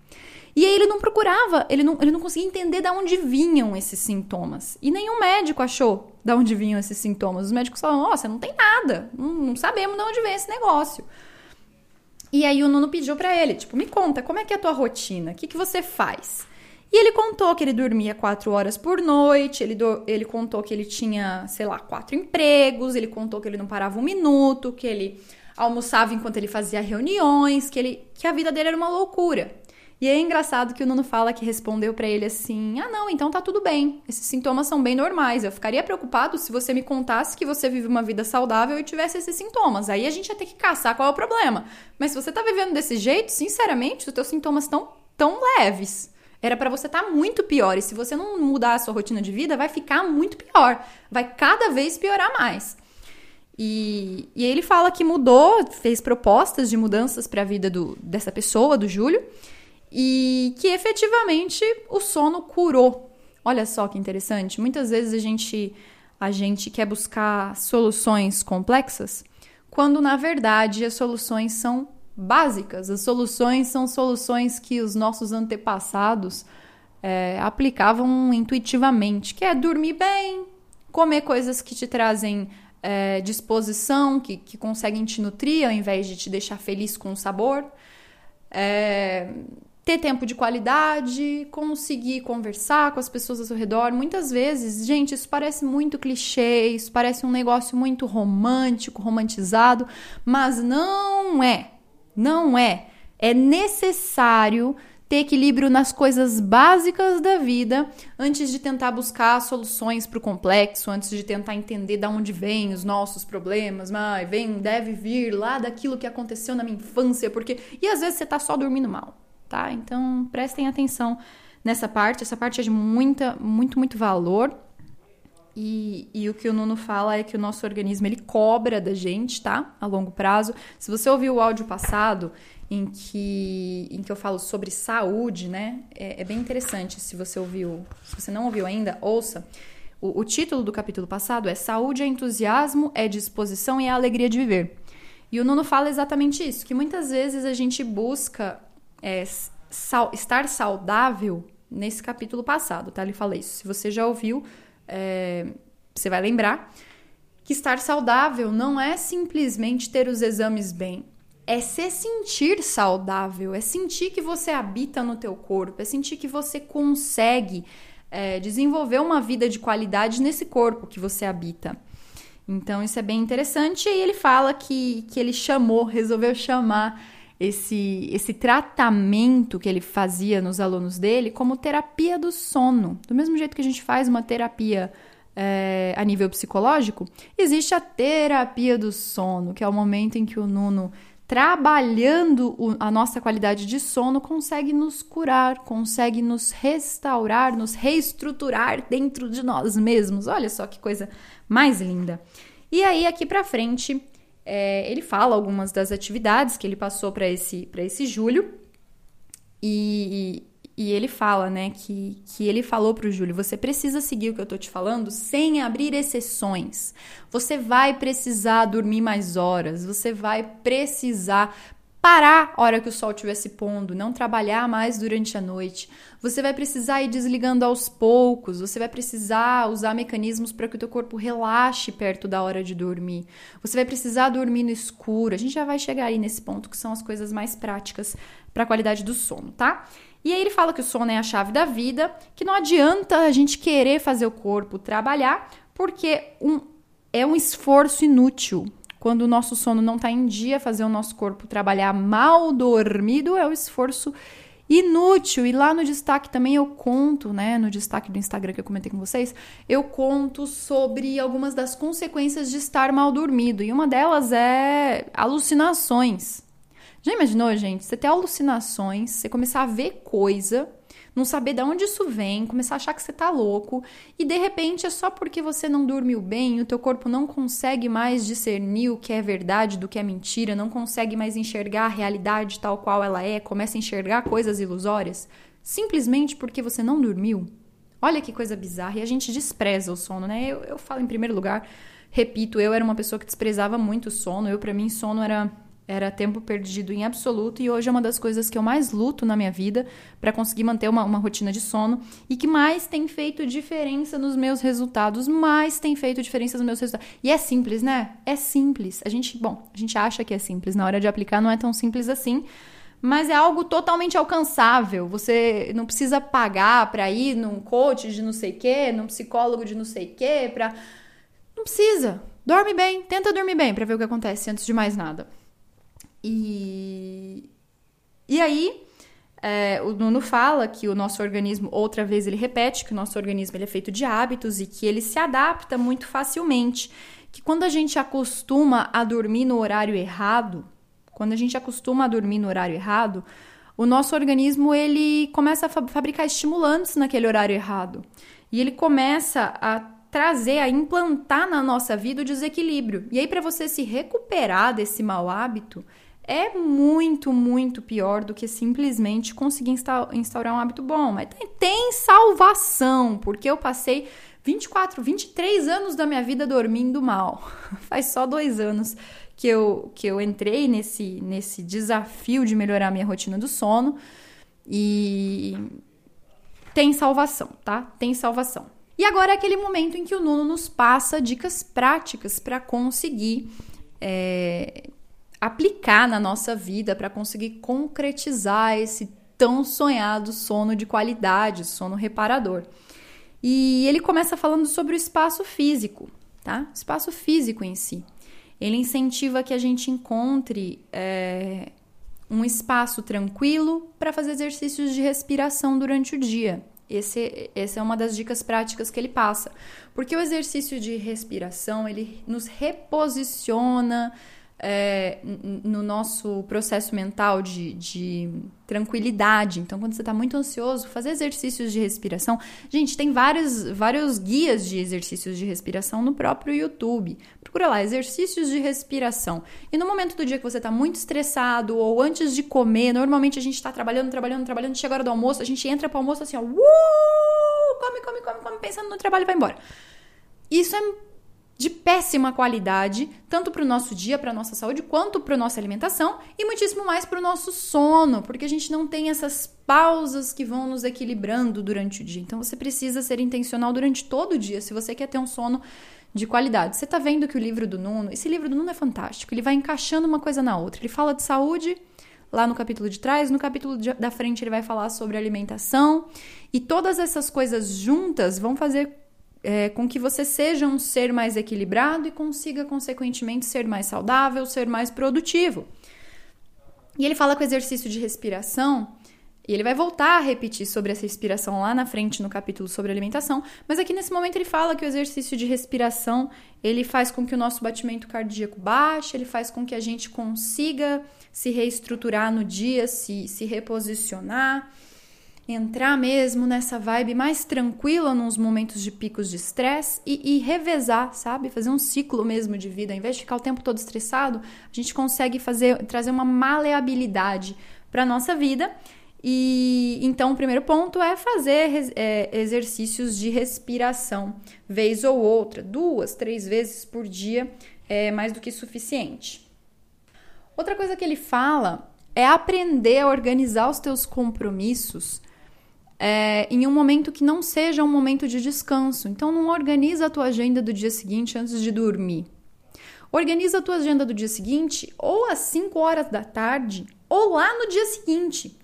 E aí ele não procurava, ele não, ele não conseguia entender de onde vinham esses sintomas. E nenhum médico achou de onde vinham esses sintomas. Os médicos falavam, ó, você não tem nada, não, não, sabemos de onde vem esse negócio. E aí o Nuno pediu para ele, tipo, me conta, como é que é a tua rotina? O que, que você faz? E ele contou que ele dormia quatro horas por noite, ele, do, ele contou que ele tinha, sei lá, quatro empregos, ele contou que ele não parava um minuto, que ele almoçava enquanto ele fazia reuniões, que, ele, que a vida dele era uma loucura. E é engraçado que o Nuno fala que respondeu para ele assim: Ah, não, então tá tudo bem. Esses sintomas são bem normais. Eu ficaria preocupado se você me contasse que você vive uma vida saudável e tivesse esses sintomas. Aí a gente ia ter que caçar qual é o problema. Mas se você tá vivendo desse jeito, sinceramente, os teus sintomas estão tão leves. Era para você estar tá muito pior. E se você não mudar a sua rotina de vida, vai ficar muito pior. Vai cada vez piorar mais. E, e ele fala que mudou, fez propostas de mudanças para a vida do, dessa pessoa, do Júlio, e que efetivamente o sono curou. Olha só que interessante. Muitas vezes a gente, a gente quer buscar soluções complexas, quando na verdade as soluções são básicas. As soluções são soluções que os nossos antepassados é, aplicavam intuitivamente, que é dormir bem, comer coisas que te trazem é, disposição, que, que conseguem te nutrir ao invés de te deixar feliz com o sabor. É, ter tempo de qualidade, conseguir conversar com as pessoas ao seu redor. Muitas vezes, gente, isso parece muito clichê, isso parece um negócio muito romântico, romantizado, mas não é. Não é. É necessário ter equilíbrio nas coisas básicas da vida antes de tentar buscar soluções para o complexo, antes de tentar entender de onde vêm os nossos problemas, mas vem, deve vir lá daquilo que aconteceu na minha infância, porque e às vezes você está só dormindo mal, tá? Então prestem atenção nessa parte, essa parte é de muita, muito, muito valor. E, e, o que o Nuno fala é que o nosso organismo ele cobra da gente, tá? A longo prazo. Se você ouviu o áudio passado em que, em que eu falo sobre saúde, né? É, é bem interessante. Se você ouviu, se você não ouviu ainda, ouça. O, o título do capítulo passado é Saúde é entusiasmo, é disposição e é alegria de viver. E o Nuno fala exatamente isso, que muitas vezes a gente busca é, sal, estar saudável nesse capítulo passado, tá? Ele fala isso. Se você já ouviu, é, você vai lembrar que estar saudável não é simplesmente ter os exames bem, é se sentir saudável, é sentir que você habita no teu corpo, é sentir que você consegue é, desenvolver uma vida de qualidade nesse corpo que você habita. Então isso é bem interessante. E ele fala que, que ele chamou, resolveu chamar esse, esse tratamento que ele fazia nos alunos dele como terapia do sono. Do mesmo jeito que a gente faz uma terapia é, a nível psicológico, existe a terapia do sono, que é o momento em que o Nuno, trabalhando o, a nossa qualidade de sono, consegue nos curar, consegue nos restaurar, nos reestruturar dentro de nós mesmos. Olha só que coisa mais linda. E aí, aqui para frente, é, ele fala algumas das atividades que ele passou para esse, esse Júlio. E, e ele fala, né, que, que ele falou para o Júlio: você precisa seguir o que eu tô te falando sem abrir exceções. Você vai precisar dormir mais horas, você vai precisar parar a hora que o sol estiver se pondo, não trabalhar mais durante a noite. Você vai precisar ir desligando aos poucos, você vai precisar usar mecanismos para que o teu corpo relaxe perto da hora de dormir. Você vai precisar dormir no escuro. A gente já vai chegar aí nesse ponto que são as coisas mais práticas para a qualidade do sono, tá? E aí ele fala que o sono é a chave da vida, que não adianta a gente querer fazer o corpo trabalhar, porque um, é um esforço inútil. Quando o nosso sono não está em dia, fazer o nosso corpo trabalhar mal dormido é o esforço inútil. E lá no destaque também eu conto, né, no destaque do Instagram que eu comentei com vocês, eu conto sobre algumas das consequências de estar mal dormido. E uma delas é alucinações. Já imaginou, gente? Você ter alucinações, você começar a ver coisa não saber de onde isso vem, começar a achar que você tá louco e de repente é só porque você não dormiu bem, o teu corpo não consegue mais discernir o que é verdade do que é mentira, não consegue mais enxergar a realidade tal qual ela é, começa a enxergar coisas ilusórias, simplesmente porque você não dormiu. Olha que coisa bizarra, e a gente despreza o sono, né? Eu, eu falo em primeiro lugar, repito, eu era uma pessoa que desprezava muito o sono, eu para mim sono era era tempo perdido em absoluto e hoje é uma das coisas que eu mais luto na minha vida para conseguir manter uma, uma, rotina de sono e que mais tem feito diferença nos meus resultados, mais tem feito diferença nos meus resultados. E é simples, né? É simples. A gente, bom, a gente acha que é simples, na hora de aplicar não é tão simples assim, mas é algo totalmente alcançável. Você não precisa pagar para ir num coach de não sei quê, num psicólogo de não sei quê, para não precisa. Dorme bem, tenta dormir bem para ver o que acontece antes de mais nada. E, e aí, é, o Nuno fala que o nosso organismo, outra vez ele repete, que o nosso organismo ele é feito de hábitos e que ele se adapta muito facilmente. Que quando a gente acostuma a dormir no horário errado, quando a gente acostuma a dormir no horário errado, o nosso organismo ele começa a fabricar estimulantes naquele horário errado. E ele começa a trazer, a implantar na nossa vida o desequilíbrio. E aí, para você se recuperar desse mau hábito, é muito, muito pior do que simplesmente conseguir instaurar um hábito bom. Mas tem, tem salvação, porque eu passei 24, 23 anos da minha vida dormindo mal. Faz só dois anos que eu, que eu entrei nesse, nesse desafio de melhorar minha rotina do sono. E tem salvação, tá? Tem salvação. E agora é aquele momento em que o Nuno nos passa dicas práticas para conseguir é, aplicar na nossa vida para conseguir concretizar esse tão sonhado sono de qualidade, sono reparador. E ele começa falando sobre o espaço físico, tá? Espaço físico em si. Ele incentiva que a gente encontre é, um espaço tranquilo para fazer exercícios de respiração durante o dia. Esse, essa é uma das dicas práticas que ele passa. Porque o exercício de respiração, ele nos reposiciona é, no nosso processo mental de, de tranquilidade. Então, quando você está muito ansioso, fazer exercícios de respiração. Gente, tem vários, vários guias de exercícios de respiração no próprio YouTube. Procura lá, exercícios de respiração. E no momento do dia que você está muito estressado ou antes de comer, normalmente a gente está trabalhando, trabalhando, trabalhando, chega a hora do almoço, a gente entra para o almoço assim, ó, uh, come, come, come, come, pensando no trabalho e vai embora. Isso é de péssima qualidade, tanto para o nosso dia, para a nossa saúde, quanto para a nossa alimentação e muitíssimo mais para o nosso sono, porque a gente não tem essas pausas que vão nos equilibrando durante o dia. Então você precisa ser intencional durante todo o dia se você quer ter um sono de qualidade. Você está vendo que o livro do Nuno, esse livro do Nuno é fantástico, ele vai encaixando uma coisa na outra. Ele fala de saúde lá no capítulo de trás, no capítulo de, da frente ele vai falar sobre alimentação e todas essas coisas juntas vão fazer é, com que você seja um ser mais equilibrado e consiga, consequentemente, ser mais saudável, ser mais produtivo. E ele fala que o exercício de respiração, e ele vai voltar a repetir sobre essa respiração lá na frente no capítulo sobre alimentação, mas aqui nesse momento ele fala que o exercício de respiração, ele faz com que o nosso batimento cardíaco baixe, ele faz com que a gente consiga se reestruturar no dia, se, se reposicionar, entrar mesmo nessa vibe mais tranquila nos momentos de picos de estresse e, revezar, sabe? Fazer um ciclo mesmo de vida. Ao invés de ficar o tempo todo estressado, a gente consegue fazer trazer uma maleabilidade para nossa vida. E então o primeiro ponto é fazer é, exercícios de respiração, vez ou outra, duas, três vezes por dia é mais do que suficiente. Outra coisa que ele fala é aprender a organizar os teus compromissos é, em um momento que não seja um momento de descanso. Então, não organiza a tua agenda do dia seguinte antes de dormir. Organiza a tua agenda do dia seguinte ou às 5 horas da tarde ou lá no dia seguinte.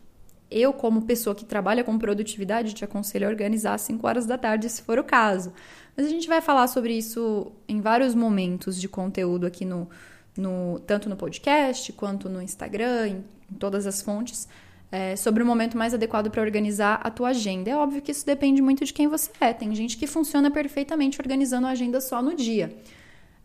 Eu, como pessoa que trabalha com produtividade, te aconselho a organizar às 5 horas da tarde, se for o caso. Mas a gente vai falar sobre isso em vários momentos de conteúdo aqui no, no tanto no podcast quanto no Instagram, em, em todas as fontes é, sobre o momento mais adequado para organizar a tua agenda. É óbvio que isso depende muito de quem você é. Tem gente que funciona perfeitamente organizando a agenda só no dia.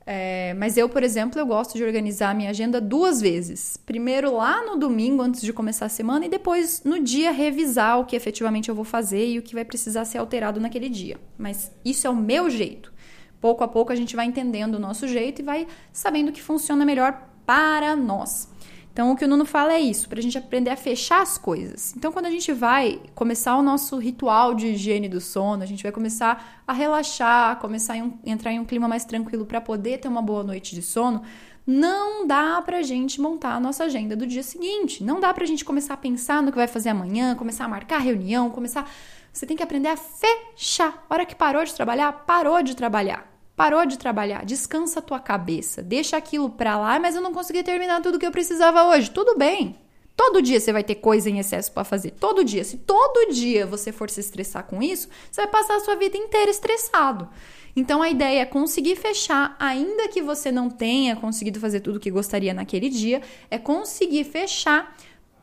É, mas eu, por exemplo, eu gosto de organizar a minha agenda duas vezes. Primeiro lá no domingo, antes de começar a semana, e depois no dia revisar o que efetivamente eu vou fazer e o que vai precisar ser alterado naquele dia. Mas isso é o meu jeito. Pouco a pouco a gente vai entendendo o nosso jeito e vai sabendo o que funciona melhor para nós. Então, o que o Nuno fala é isso, para a gente aprender a fechar as coisas. Então, quando a gente vai começar o nosso ritual de higiene do sono, a gente vai começar a relaxar, começar a entrar em um clima mais tranquilo para poder ter uma boa noite de sono, não dá pra gente montar a nossa agenda do dia seguinte. Não dá pra gente começar a pensar no que vai fazer amanhã, começar a marcar reunião, começar. Você tem que aprender a fechar. A hora que parou de trabalhar, parou de trabalhar. Parou de trabalhar, descansa a tua cabeça, deixa aquilo pra lá, mas eu não consegui terminar tudo que eu precisava hoje. Tudo bem. Todo dia você vai ter coisa em excesso para fazer. Todo dia. Se todo dia você for se estressar com isso, você vai passar a sua vida inteira estressado. Então a ideia é conseguir fechar, ainda que você não tenha conseguido fazer tudo o que gostaria naquele dia, é conseguir fechar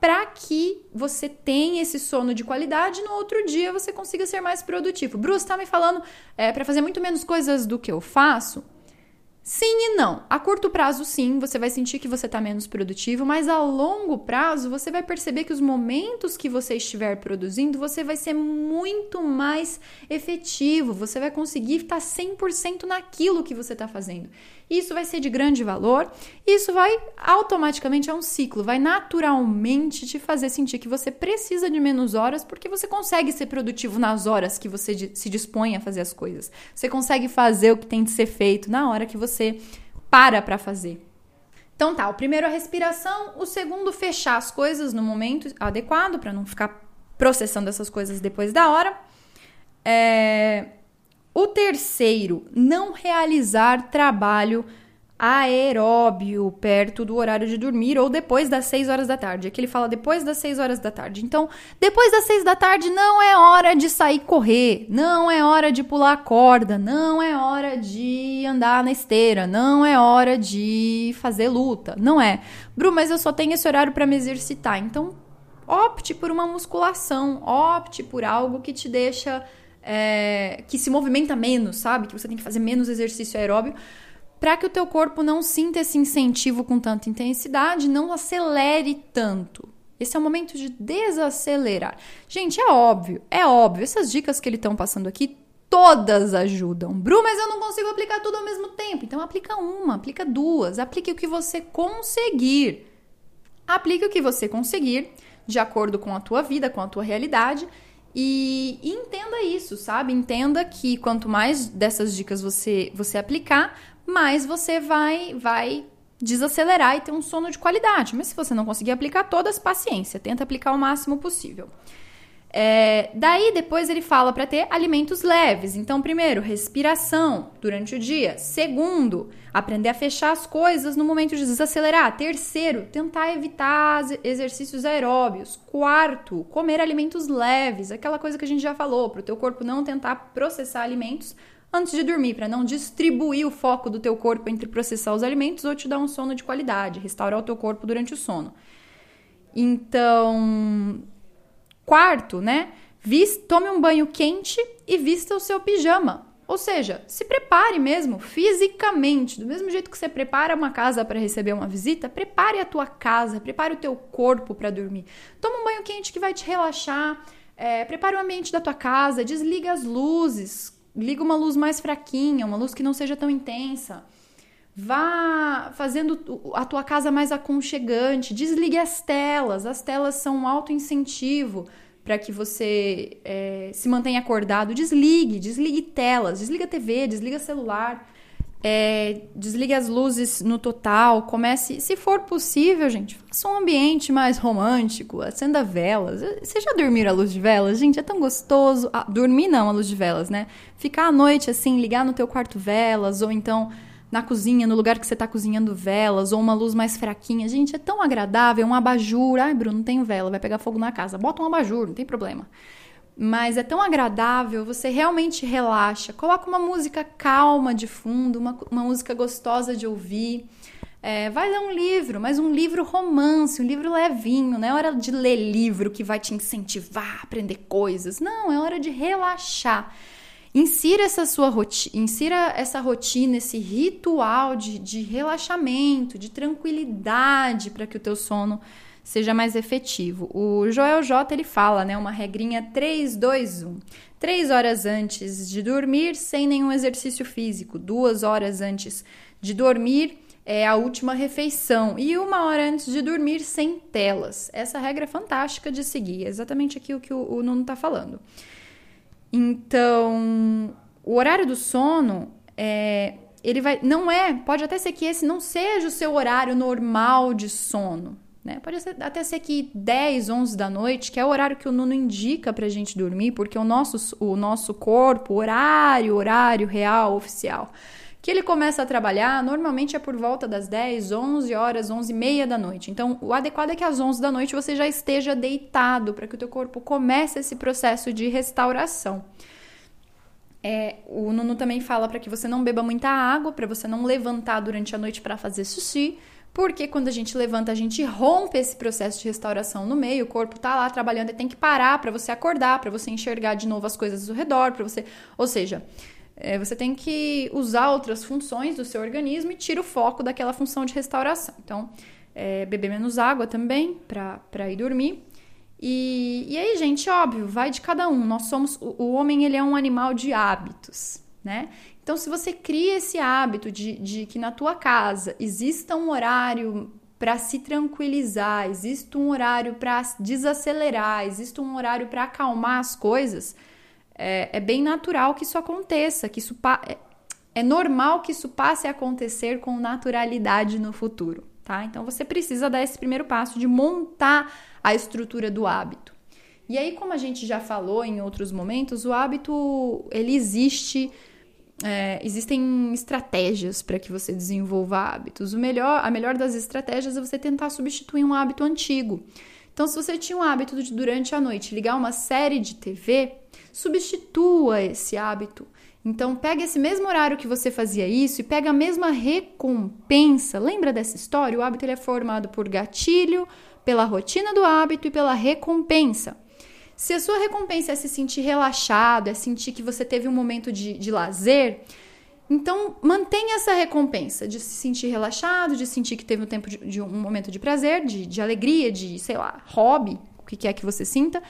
para que você tenha esse sono de qualidade no outro dia você consiga ser mais produtivo. Bruce está me falando é, para fazer muito menos coisas do que eu faço. Sim e não. A curto prazo, sim, você vai sentir que você está menos produtivo, mas a longo prazo você vai perceber que os momentos que você estiver produzindo, você vai ser muito mais efetivo, você vai conseguir estar 100% naquilo que você está fazendo. Isso vai ser de grande valor, isso vai automaticamente é um ciclo, vai naturalmente te fazer sentir que você precisa de menos horas porque você consegue ser produtivo nas horas que você se dispõe a fazer as coisas. Você consegue fazer o que tem de ser feito na hora que você para para fazer. Então tá, o primeiro a respiração, o segundo fechar as coisas no momento adequado para não ficar processando essas coisas depois da hora. É, o terceiro, não realizar trabalho aeróbio perto do horário de dormir ou depois das 6 horas da tarde. Aqui ele fala depois das 6 horas da tarde. Então, depois das 6 da tarde não é hora de sair correr, não é hora de pular corda, não é hora de andar na esteira, não é hora de fazer luta, não é. Bru, mas eu só tenho esse horário para me exercitar. Então, opte por uma musculação, opte por algo que te deixa é, que se movimenta menos, sabe? Que você tem que fazer menos exercício aeróbio para que o teu corpo não sinta esse incentivo com tanta intensidade, não acelere tanto. Esse é o momento de desacelerar. Gente, é óbvio, é óbvio. Essas dicas que ele estão passando aqui, todas ajudam. Bru, mas eu não consigo aplicar tudo ao mesmo tempo. Então aplica uma, aplica duas, aplique o que você conseguir. Aplique o que você conseguir, de acordo com a tua vida, com a tua realidade, e, entenda isso, sabe? Entenda que quanto mais dessas dicas você, você aplicar, mais você vai, vai desacelerar e ter um sono de qualidade. Mas se você não conseguir aplicar todas, paciência, tenta aplicar o máximo possível. É, daí depois ele fala para ter alimentos leves. Então, primeiro, respiração durante o dia. Segundo, aprender a fechar as coisas no momento de desacelerar. Terceiro, tentar evitar exercícios aeróbios. Quarto, comer alimentos leves, aquela coisa que a gente já falou, para o teu corpo não tentar processar alimentos antes de dormir, para não distribuir o foco do teu corpo entre processar os alimentos ou te dar um sono de qualidade, restaurar o teu corpo durante o sono. Então, quarto, né? tome um banho quente e vista o seu pijama. Ou seja, se prepare mesmo fisicamente, do mesmo jeito que você prepara uma casa para receber uma visita, prepare a tua casa, prepare o teu corpo para dormir. Toma um banho quente que vai te relaxar, é, prepare o ambiente da tua casa, desliga as luzes, liga uma luz mais fraquinha, uma luz que não seja tão intensa. Vá fazendo a tua casa mais aconchegante, desligue as telas. As telas são um alto incentivo para que você é, se mantenha acordado. Desligue, desligue telas, desliga TV, desliga celular. É, desligue as luzes no total, comece, se for possível, gente, faça um ambiente mais romântico, acenda velas. Vocês já dormiram à luz de velas? Gente, é tão gostoso. Ah, dormir não à luz de velas, né? Ficar à noite assim, ligar no teu quarto velas, ou então na cozinha, no lugar que você está cozinhando velas, ou uma luz mais fraquinha. Gente, é tão agradável, um abajur. Ai, Bruno, não tenho vela, vai pegar fogo na casa. Bota um abajur, não tem problema. Mas é tão agradável, você realmente relaxa. Coloca uma música calma de fundo, uma, uma música gostosa de ouvir. É, vai ler um livro, mas um livro romance, um livro levinho. Não é hora de ler livro que vai te incentivar a aprender coisas. Não, é hora de relaxar. Insira essa sua rotina, insira essa rotina, esse ritual de, de relaxamento, de tranquilidade para que o teu sono seja mais efetivo. O Joel J ele fala, né, uma regrinha 3 2 1. Três horas antes de dormir, sem nenhum exercício físico. Duas horas antes de dormir, é a última refeição. E uma hora antes de dormir, sem telas. Essa regra é fantástica de seguir. É exatamente aquilo que o, o Nuno está falando. Então, o horário do sono é, ele vai, não é, pode até ser que esse não seja o seu horário normal de sono, né? Pode ser, até ser que 10, 11 da noite, que é o horário que o Nuno indica pra gente dormir, porque o nosso, o nosso corpo, horário, horário real, oficial, que ele começa a trabalhar, normalmente é por volta das 10, 11 horas, 11 e meia da noite. Então, o adequado é que às 11 da noite você já esteja deitado, para que o teu corpo comece esse processo de restauração. É, o Nuno também fala para que você não beba muita água, para você não levantar durante a noite para fazer xixi, porque quando a gente levanta, a gente rompe esse processo de restauração no meio, o corpo tá lá trabalhando e tem que parar para você acordar, para você enxergar de novo as coisas ao redor, para você, ou seja, é, você tem que usar outras funções do seu organismo e tira o foco daquela função de restauração. Então, é, beber menos água também para ir dormir. E, e aí, gente, óbvio, vai de cada um. Nós somos. O, o homem ele é um animal de hábitos, né? Então, se você cria esse hábito de, de que na tua casa exista um horário para se tranquilizar, existe um horário para desacelerar, existe um horário para acalmar as coisas é, é bem natural que isso aconteça, que isso é, é normal que isso passe a acontecer com naturalidade no futuro, tá? Então você precisa dar esse primeiro passo de montar a estrutura do hábito. E aí, como a gente já falou em outros momentos, o hábito ele existe. É, existem estratégias para que você desenvolva hábitos. O melhor, a melhor das estratégias é você tentar substituir um hábito antigo. Então, se você tinha um hábito de durante a noite ligar uma série de TV, substitua esse hábito. Então, pega esse mesmo horário que você fazia isso e pega a mesma recompensa. Lembra dessa história? O hábito ele é formado por gatilho, pela rotina do hábito e pela recompensa. Se a sua recompensa é se sentir relaxado, é sentir que você teve um momento de, de lazer, então mantenha essa recompensa de se sentir relaxado, de sentir que teve um tempo de, de um momento de prazer, de, de alegria, de, sei lá, hobby, o que quer que você sinta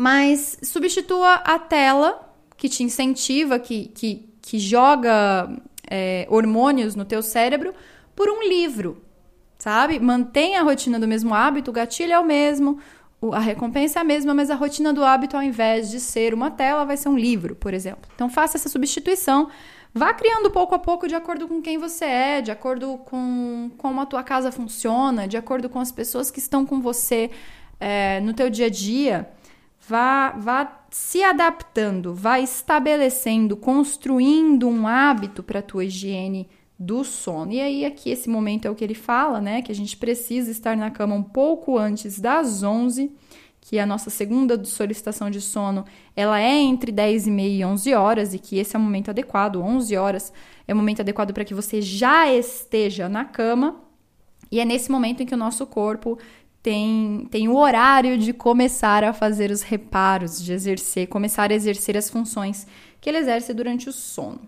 mas substitua a tela que te incentiva, que, que, que joga é, hormônios no teu cérebro, por um livro, sabe? Mantenha a rotina do mesmo hábito, o gatilho é o mesmo, a recompensa é a mesma, mas a rotina do hábito, ao invés de ser uma tela, vai ser um livro, por exemplo. Então faça essa substituição. Vá criando pouco a pouco de acordo com quem você é, de acordo com como a tua casa funciona, de acordo com as pessoas que estão com você é, no teu dia a dia vá, vá se adaptando, vá estabelecendo, construindo um hábito para a tua higiene do sono. E aí aqui esse momento é o que ele fala, né, que a gente precisa estar na cama um pouco antes das 11 que a nossa segunda solicitação de sono, ela é entre 10 e meia e 11 horas e que esse é o momento adequado, 11 horas é o momento adequado para que você já esteja na cama. E é nesse momento em que o nosso corpo tem, tem o horário de começar a fazer os reparos, de exercer, começar a exercer as funções que ele exerce durante o sono.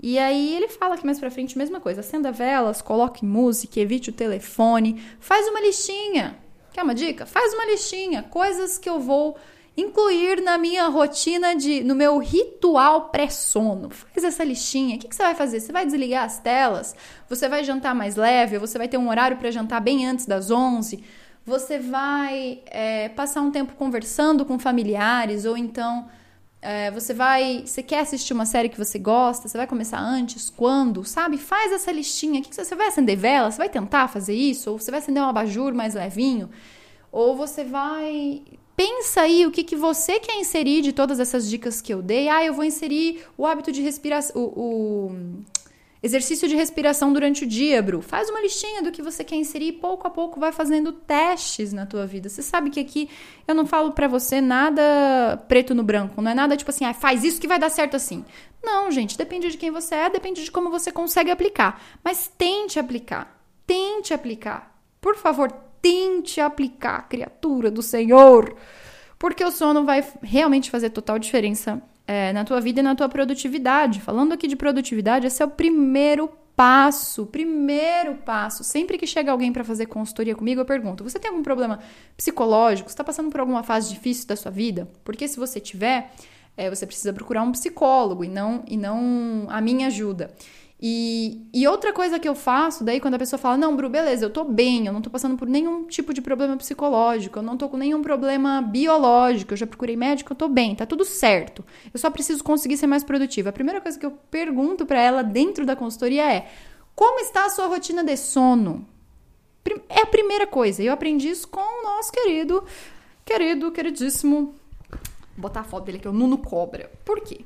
E aí ele fala aqui mais pra frente, mesma coisa, acenda velas, coloque música, evite o telefone, faz uma listinha. Quer uma dica? Faz uma listinha, coisas que eu vou incluir na minha rotina de no meu ritual pré-sono. Faz essa listinha. O que, que, você vai fazer? Você vai desligar as telas? Você vai jantar mais leve? Você vai ter um horário para jantar bem antes das 11? Você vai é, passar um tempo conversando com familiares ou então é, você vai. Você quer assistir uma série que você gosta? Você vai começar antes? Quando? Sabe? Faz essa listinha. Que você, você vai acender vela? Você vai tentar fazer isso? Ou você vai acender um abajur mais levinho? Ou você vai. Pensa aí o que, que você quer inserir de todas essas dicas que eu dei. Ah, eu vou inserir o hábito de respiração. O, o Exercício de respiração durante o dia, Bru. Faz uma listinha do que você quer inserir e pouco a pouco vai fazendo testes na tua vida. Você sabe que aqui eu não falo para você nada preto no branco, não é nada tipo assim, ah, faz isso que vai dar certo assim. Não, gente, depende de quem você é, depende de como você consegue aplicar. Mas tente aplicar. Tente aplicar. Por favor, tente aplicar, criatura do Senhor. Porque o sono vai realmente fazer total diferença é, na tua vida e na tua produtividade. Falando aqui de produtividade, esse é o primeiro passo, primeiro passo. Sempre que chega alguém para fazer consultoria comigo, eu pergunto: você tem algum problema psicológico? Está passando por alguma fase difícil da sua vida? Porque se você tiver, é, você precisa procurar um psicólogo e não e não a minha ajuda. E, e outra coisa que eu faço, daí quando a pessoa fala, não, Bru, beleza, eu tô bem, eu não tô passando por nenhum tipo de problema psicológico, eu não tô com nenhum problema biológico, eu já procurei médico, eu tô bem, tá tudo certo. Eu só preciso conseguir ser mais produtiva. A primeira coisa que eu pergunto para ela dentro da consultoria é: como está a sua rotina de sono? É a primeira coisa. Eu aprendi isso com o nosso querido, querido, queridíssimo. Vou botar a foto dele aqui, o Nuno Cobra. Por quê?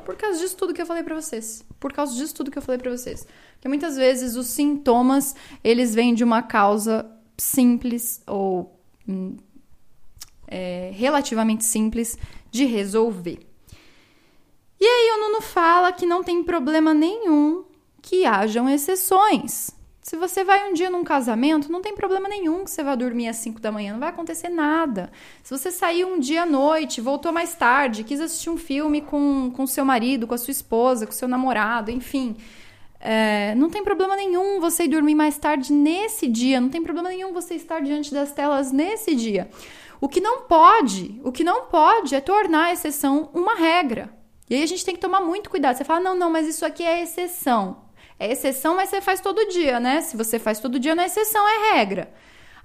Por causa disso tudo que eu falei para vocês. Por causa disso tudo que eu falei para vocês. Porque muitas vezes os sintomas, eles vêm de uma causa simples ou hum, é, relativamente simples de resolver. E aí o Nuno fala que não tem problema nenhum que hajam exceções. Se você vai um dia num casamento, não tem problema nenhum que você vá dormir às 5 da manhã, não vai acontecer nada. Se você saiu um dia à noite, voltou mais tarde, quis assistir um filme com, com seu marido, com a sua esposa, com seu namorado, enfim. É, não tem problema nenhum você ir dormir mais tarde nesse dia, não tem problema nenhum você estar diante das telas nesse dia. O que não pode, o que não pode é tornar a exceção uma regra. E aí a gente tem que tomar muito cuidado. Você fala, não, não, mas isso aqui é exceção. É exceção, mas você faz todo dia, né? Se você faz todo dia, não é exceção, é regra.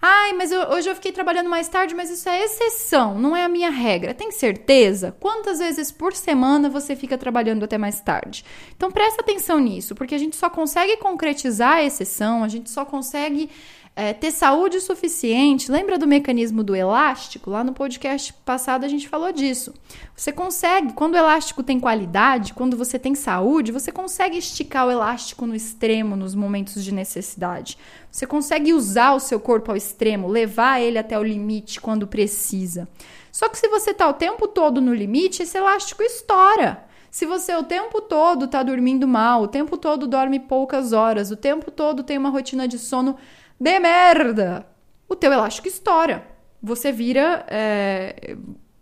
Ai, mas eu, hoje eu fiquei trabalhando mais tarde, mas isso é exceção, não é a minha regra. Tem certeza? Quantas vezes por semana você fica trabalhando até mais tarde? Então presta atenção nisso, porque a gente só consegue concretizar a exceção, a gente só consegue é, ter saúde suficiente. Lembra do mecanismo do elástico? Lá no podcast passado a gente falou disso. Você consegue, quando o elástico tem qualidade, quando você tem saúde, você consegue esticar o elástico no extremo nos momentos de necessidade. Você consegue usar o seu corpo ao extremo, levar ele até o limite quando precisa. Só que se você está o tempo todo no limite, esse elástico estoura. Se você o tempo todo está dormindo mal, o tempo todo dorme poucas horas, o tempo todo tem uma rotina de sono de merda, o teu elástico estoura. Você vira. É,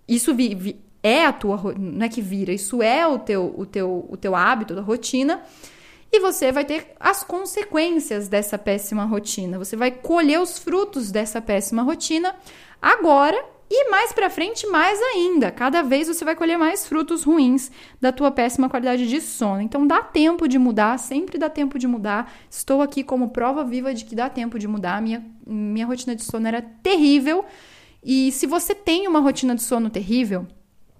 isso vi, vi, é a tua. Não é que vira, isso é o teu, o teu, o teu hábito, a rotina. E você vai ter as consequências dessa péssima rotina. Você vai colher os frutos dessa péssima rotina agora e mais para frente, mais ainda. Cada vez você vai colher mais frutos ruins da tua péssima qualidade de sono. Então dá tempo de mudar, sempre dá tempo de mudar. Estou aqui como prova viva de que dá tempo de mudar. Minha, minha rotina de sono era terrível. E se você tem uma rotina de sono terrível,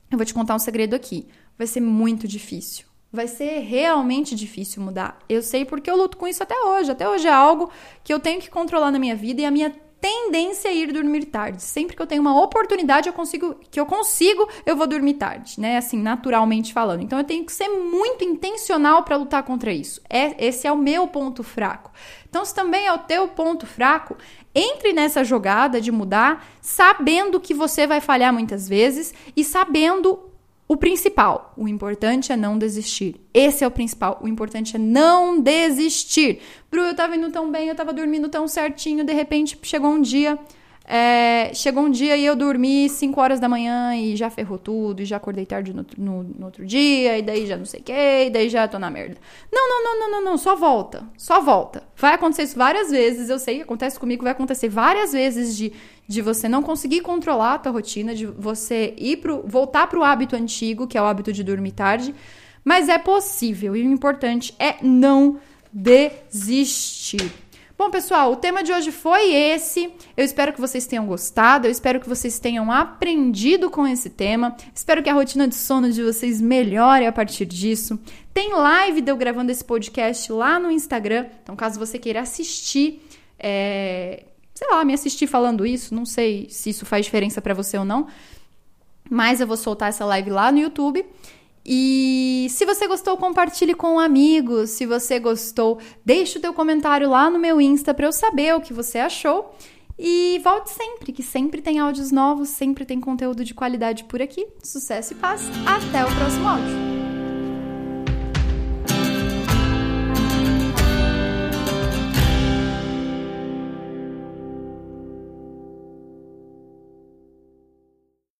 eu vou te contar um segredo aqui. Vai ser muito difícil. Vai ser realmente difícil mudar. Eu sei porque eu luto com isso até hoje. Até hoje é algo que eu tenho que controlar na minha vida e a minha tendência a ir dormir tarde. Sempre que eu tenho uma oportunidade, eu consigo, que eu consigo, eu vou dormir tarde, né? Assim, naturalmente falando. Então eu tenho que ser muito intencional para lutar contra isso. É, esse é o meu ponto fraco. Então, se também é o teu ponto fraco, entre nessa jogada de mudar, sabendo que você vai falhar muitas vezes e sabendo o principal, o importante é não desistir. Esse é o principal. O importante é não desistir. Bru, eu tava indo tão bem, eu tava dormindo tão certinho, de repente chegou um dia. É, chegou um dia e eu dormi 5 horas da manhã e já ferrou tudo, e já acordei tarde no, no, no outro dia, e daí já não sei o que, e daí já tô na merda. Não, não, não, não, não, não, só volta, só volta. Vai acontecer isso várias vezes, eu sei, acontece comigo, vai acontecer várias vezes de de você não conseguir controlar a tua rotina, de você ir pro, voltar para o hábito antigo, que é o hábito de dormir tarde, mas é possível e o importante é não desistir. Bom, pessoal, o tema de hoje foi esse. Eu espero que vocês tenham gostado, eu espero que vocês tenham aprendido com esse tema. Espero que a rotina de sono de vocês melhore a partir disso. Tem live de eu gravando esse podcast lá no Instagram, então caso você queira assistir, é, sei lá, me assistir falando isso, não sei se isso faz diferença para você ou não, mas eu vou soltar essa live lá no YouTube. E se você gostou, compartilhe com um amigo. Se você gostou, deixe o teu comentário lá no meu Insta para eu saber o que você achou. E volte sempre, que sempre tem áudios novos, sempre tem conteúdo de qualidade por aqui. Sucesso e paz. Até o próximo áudio.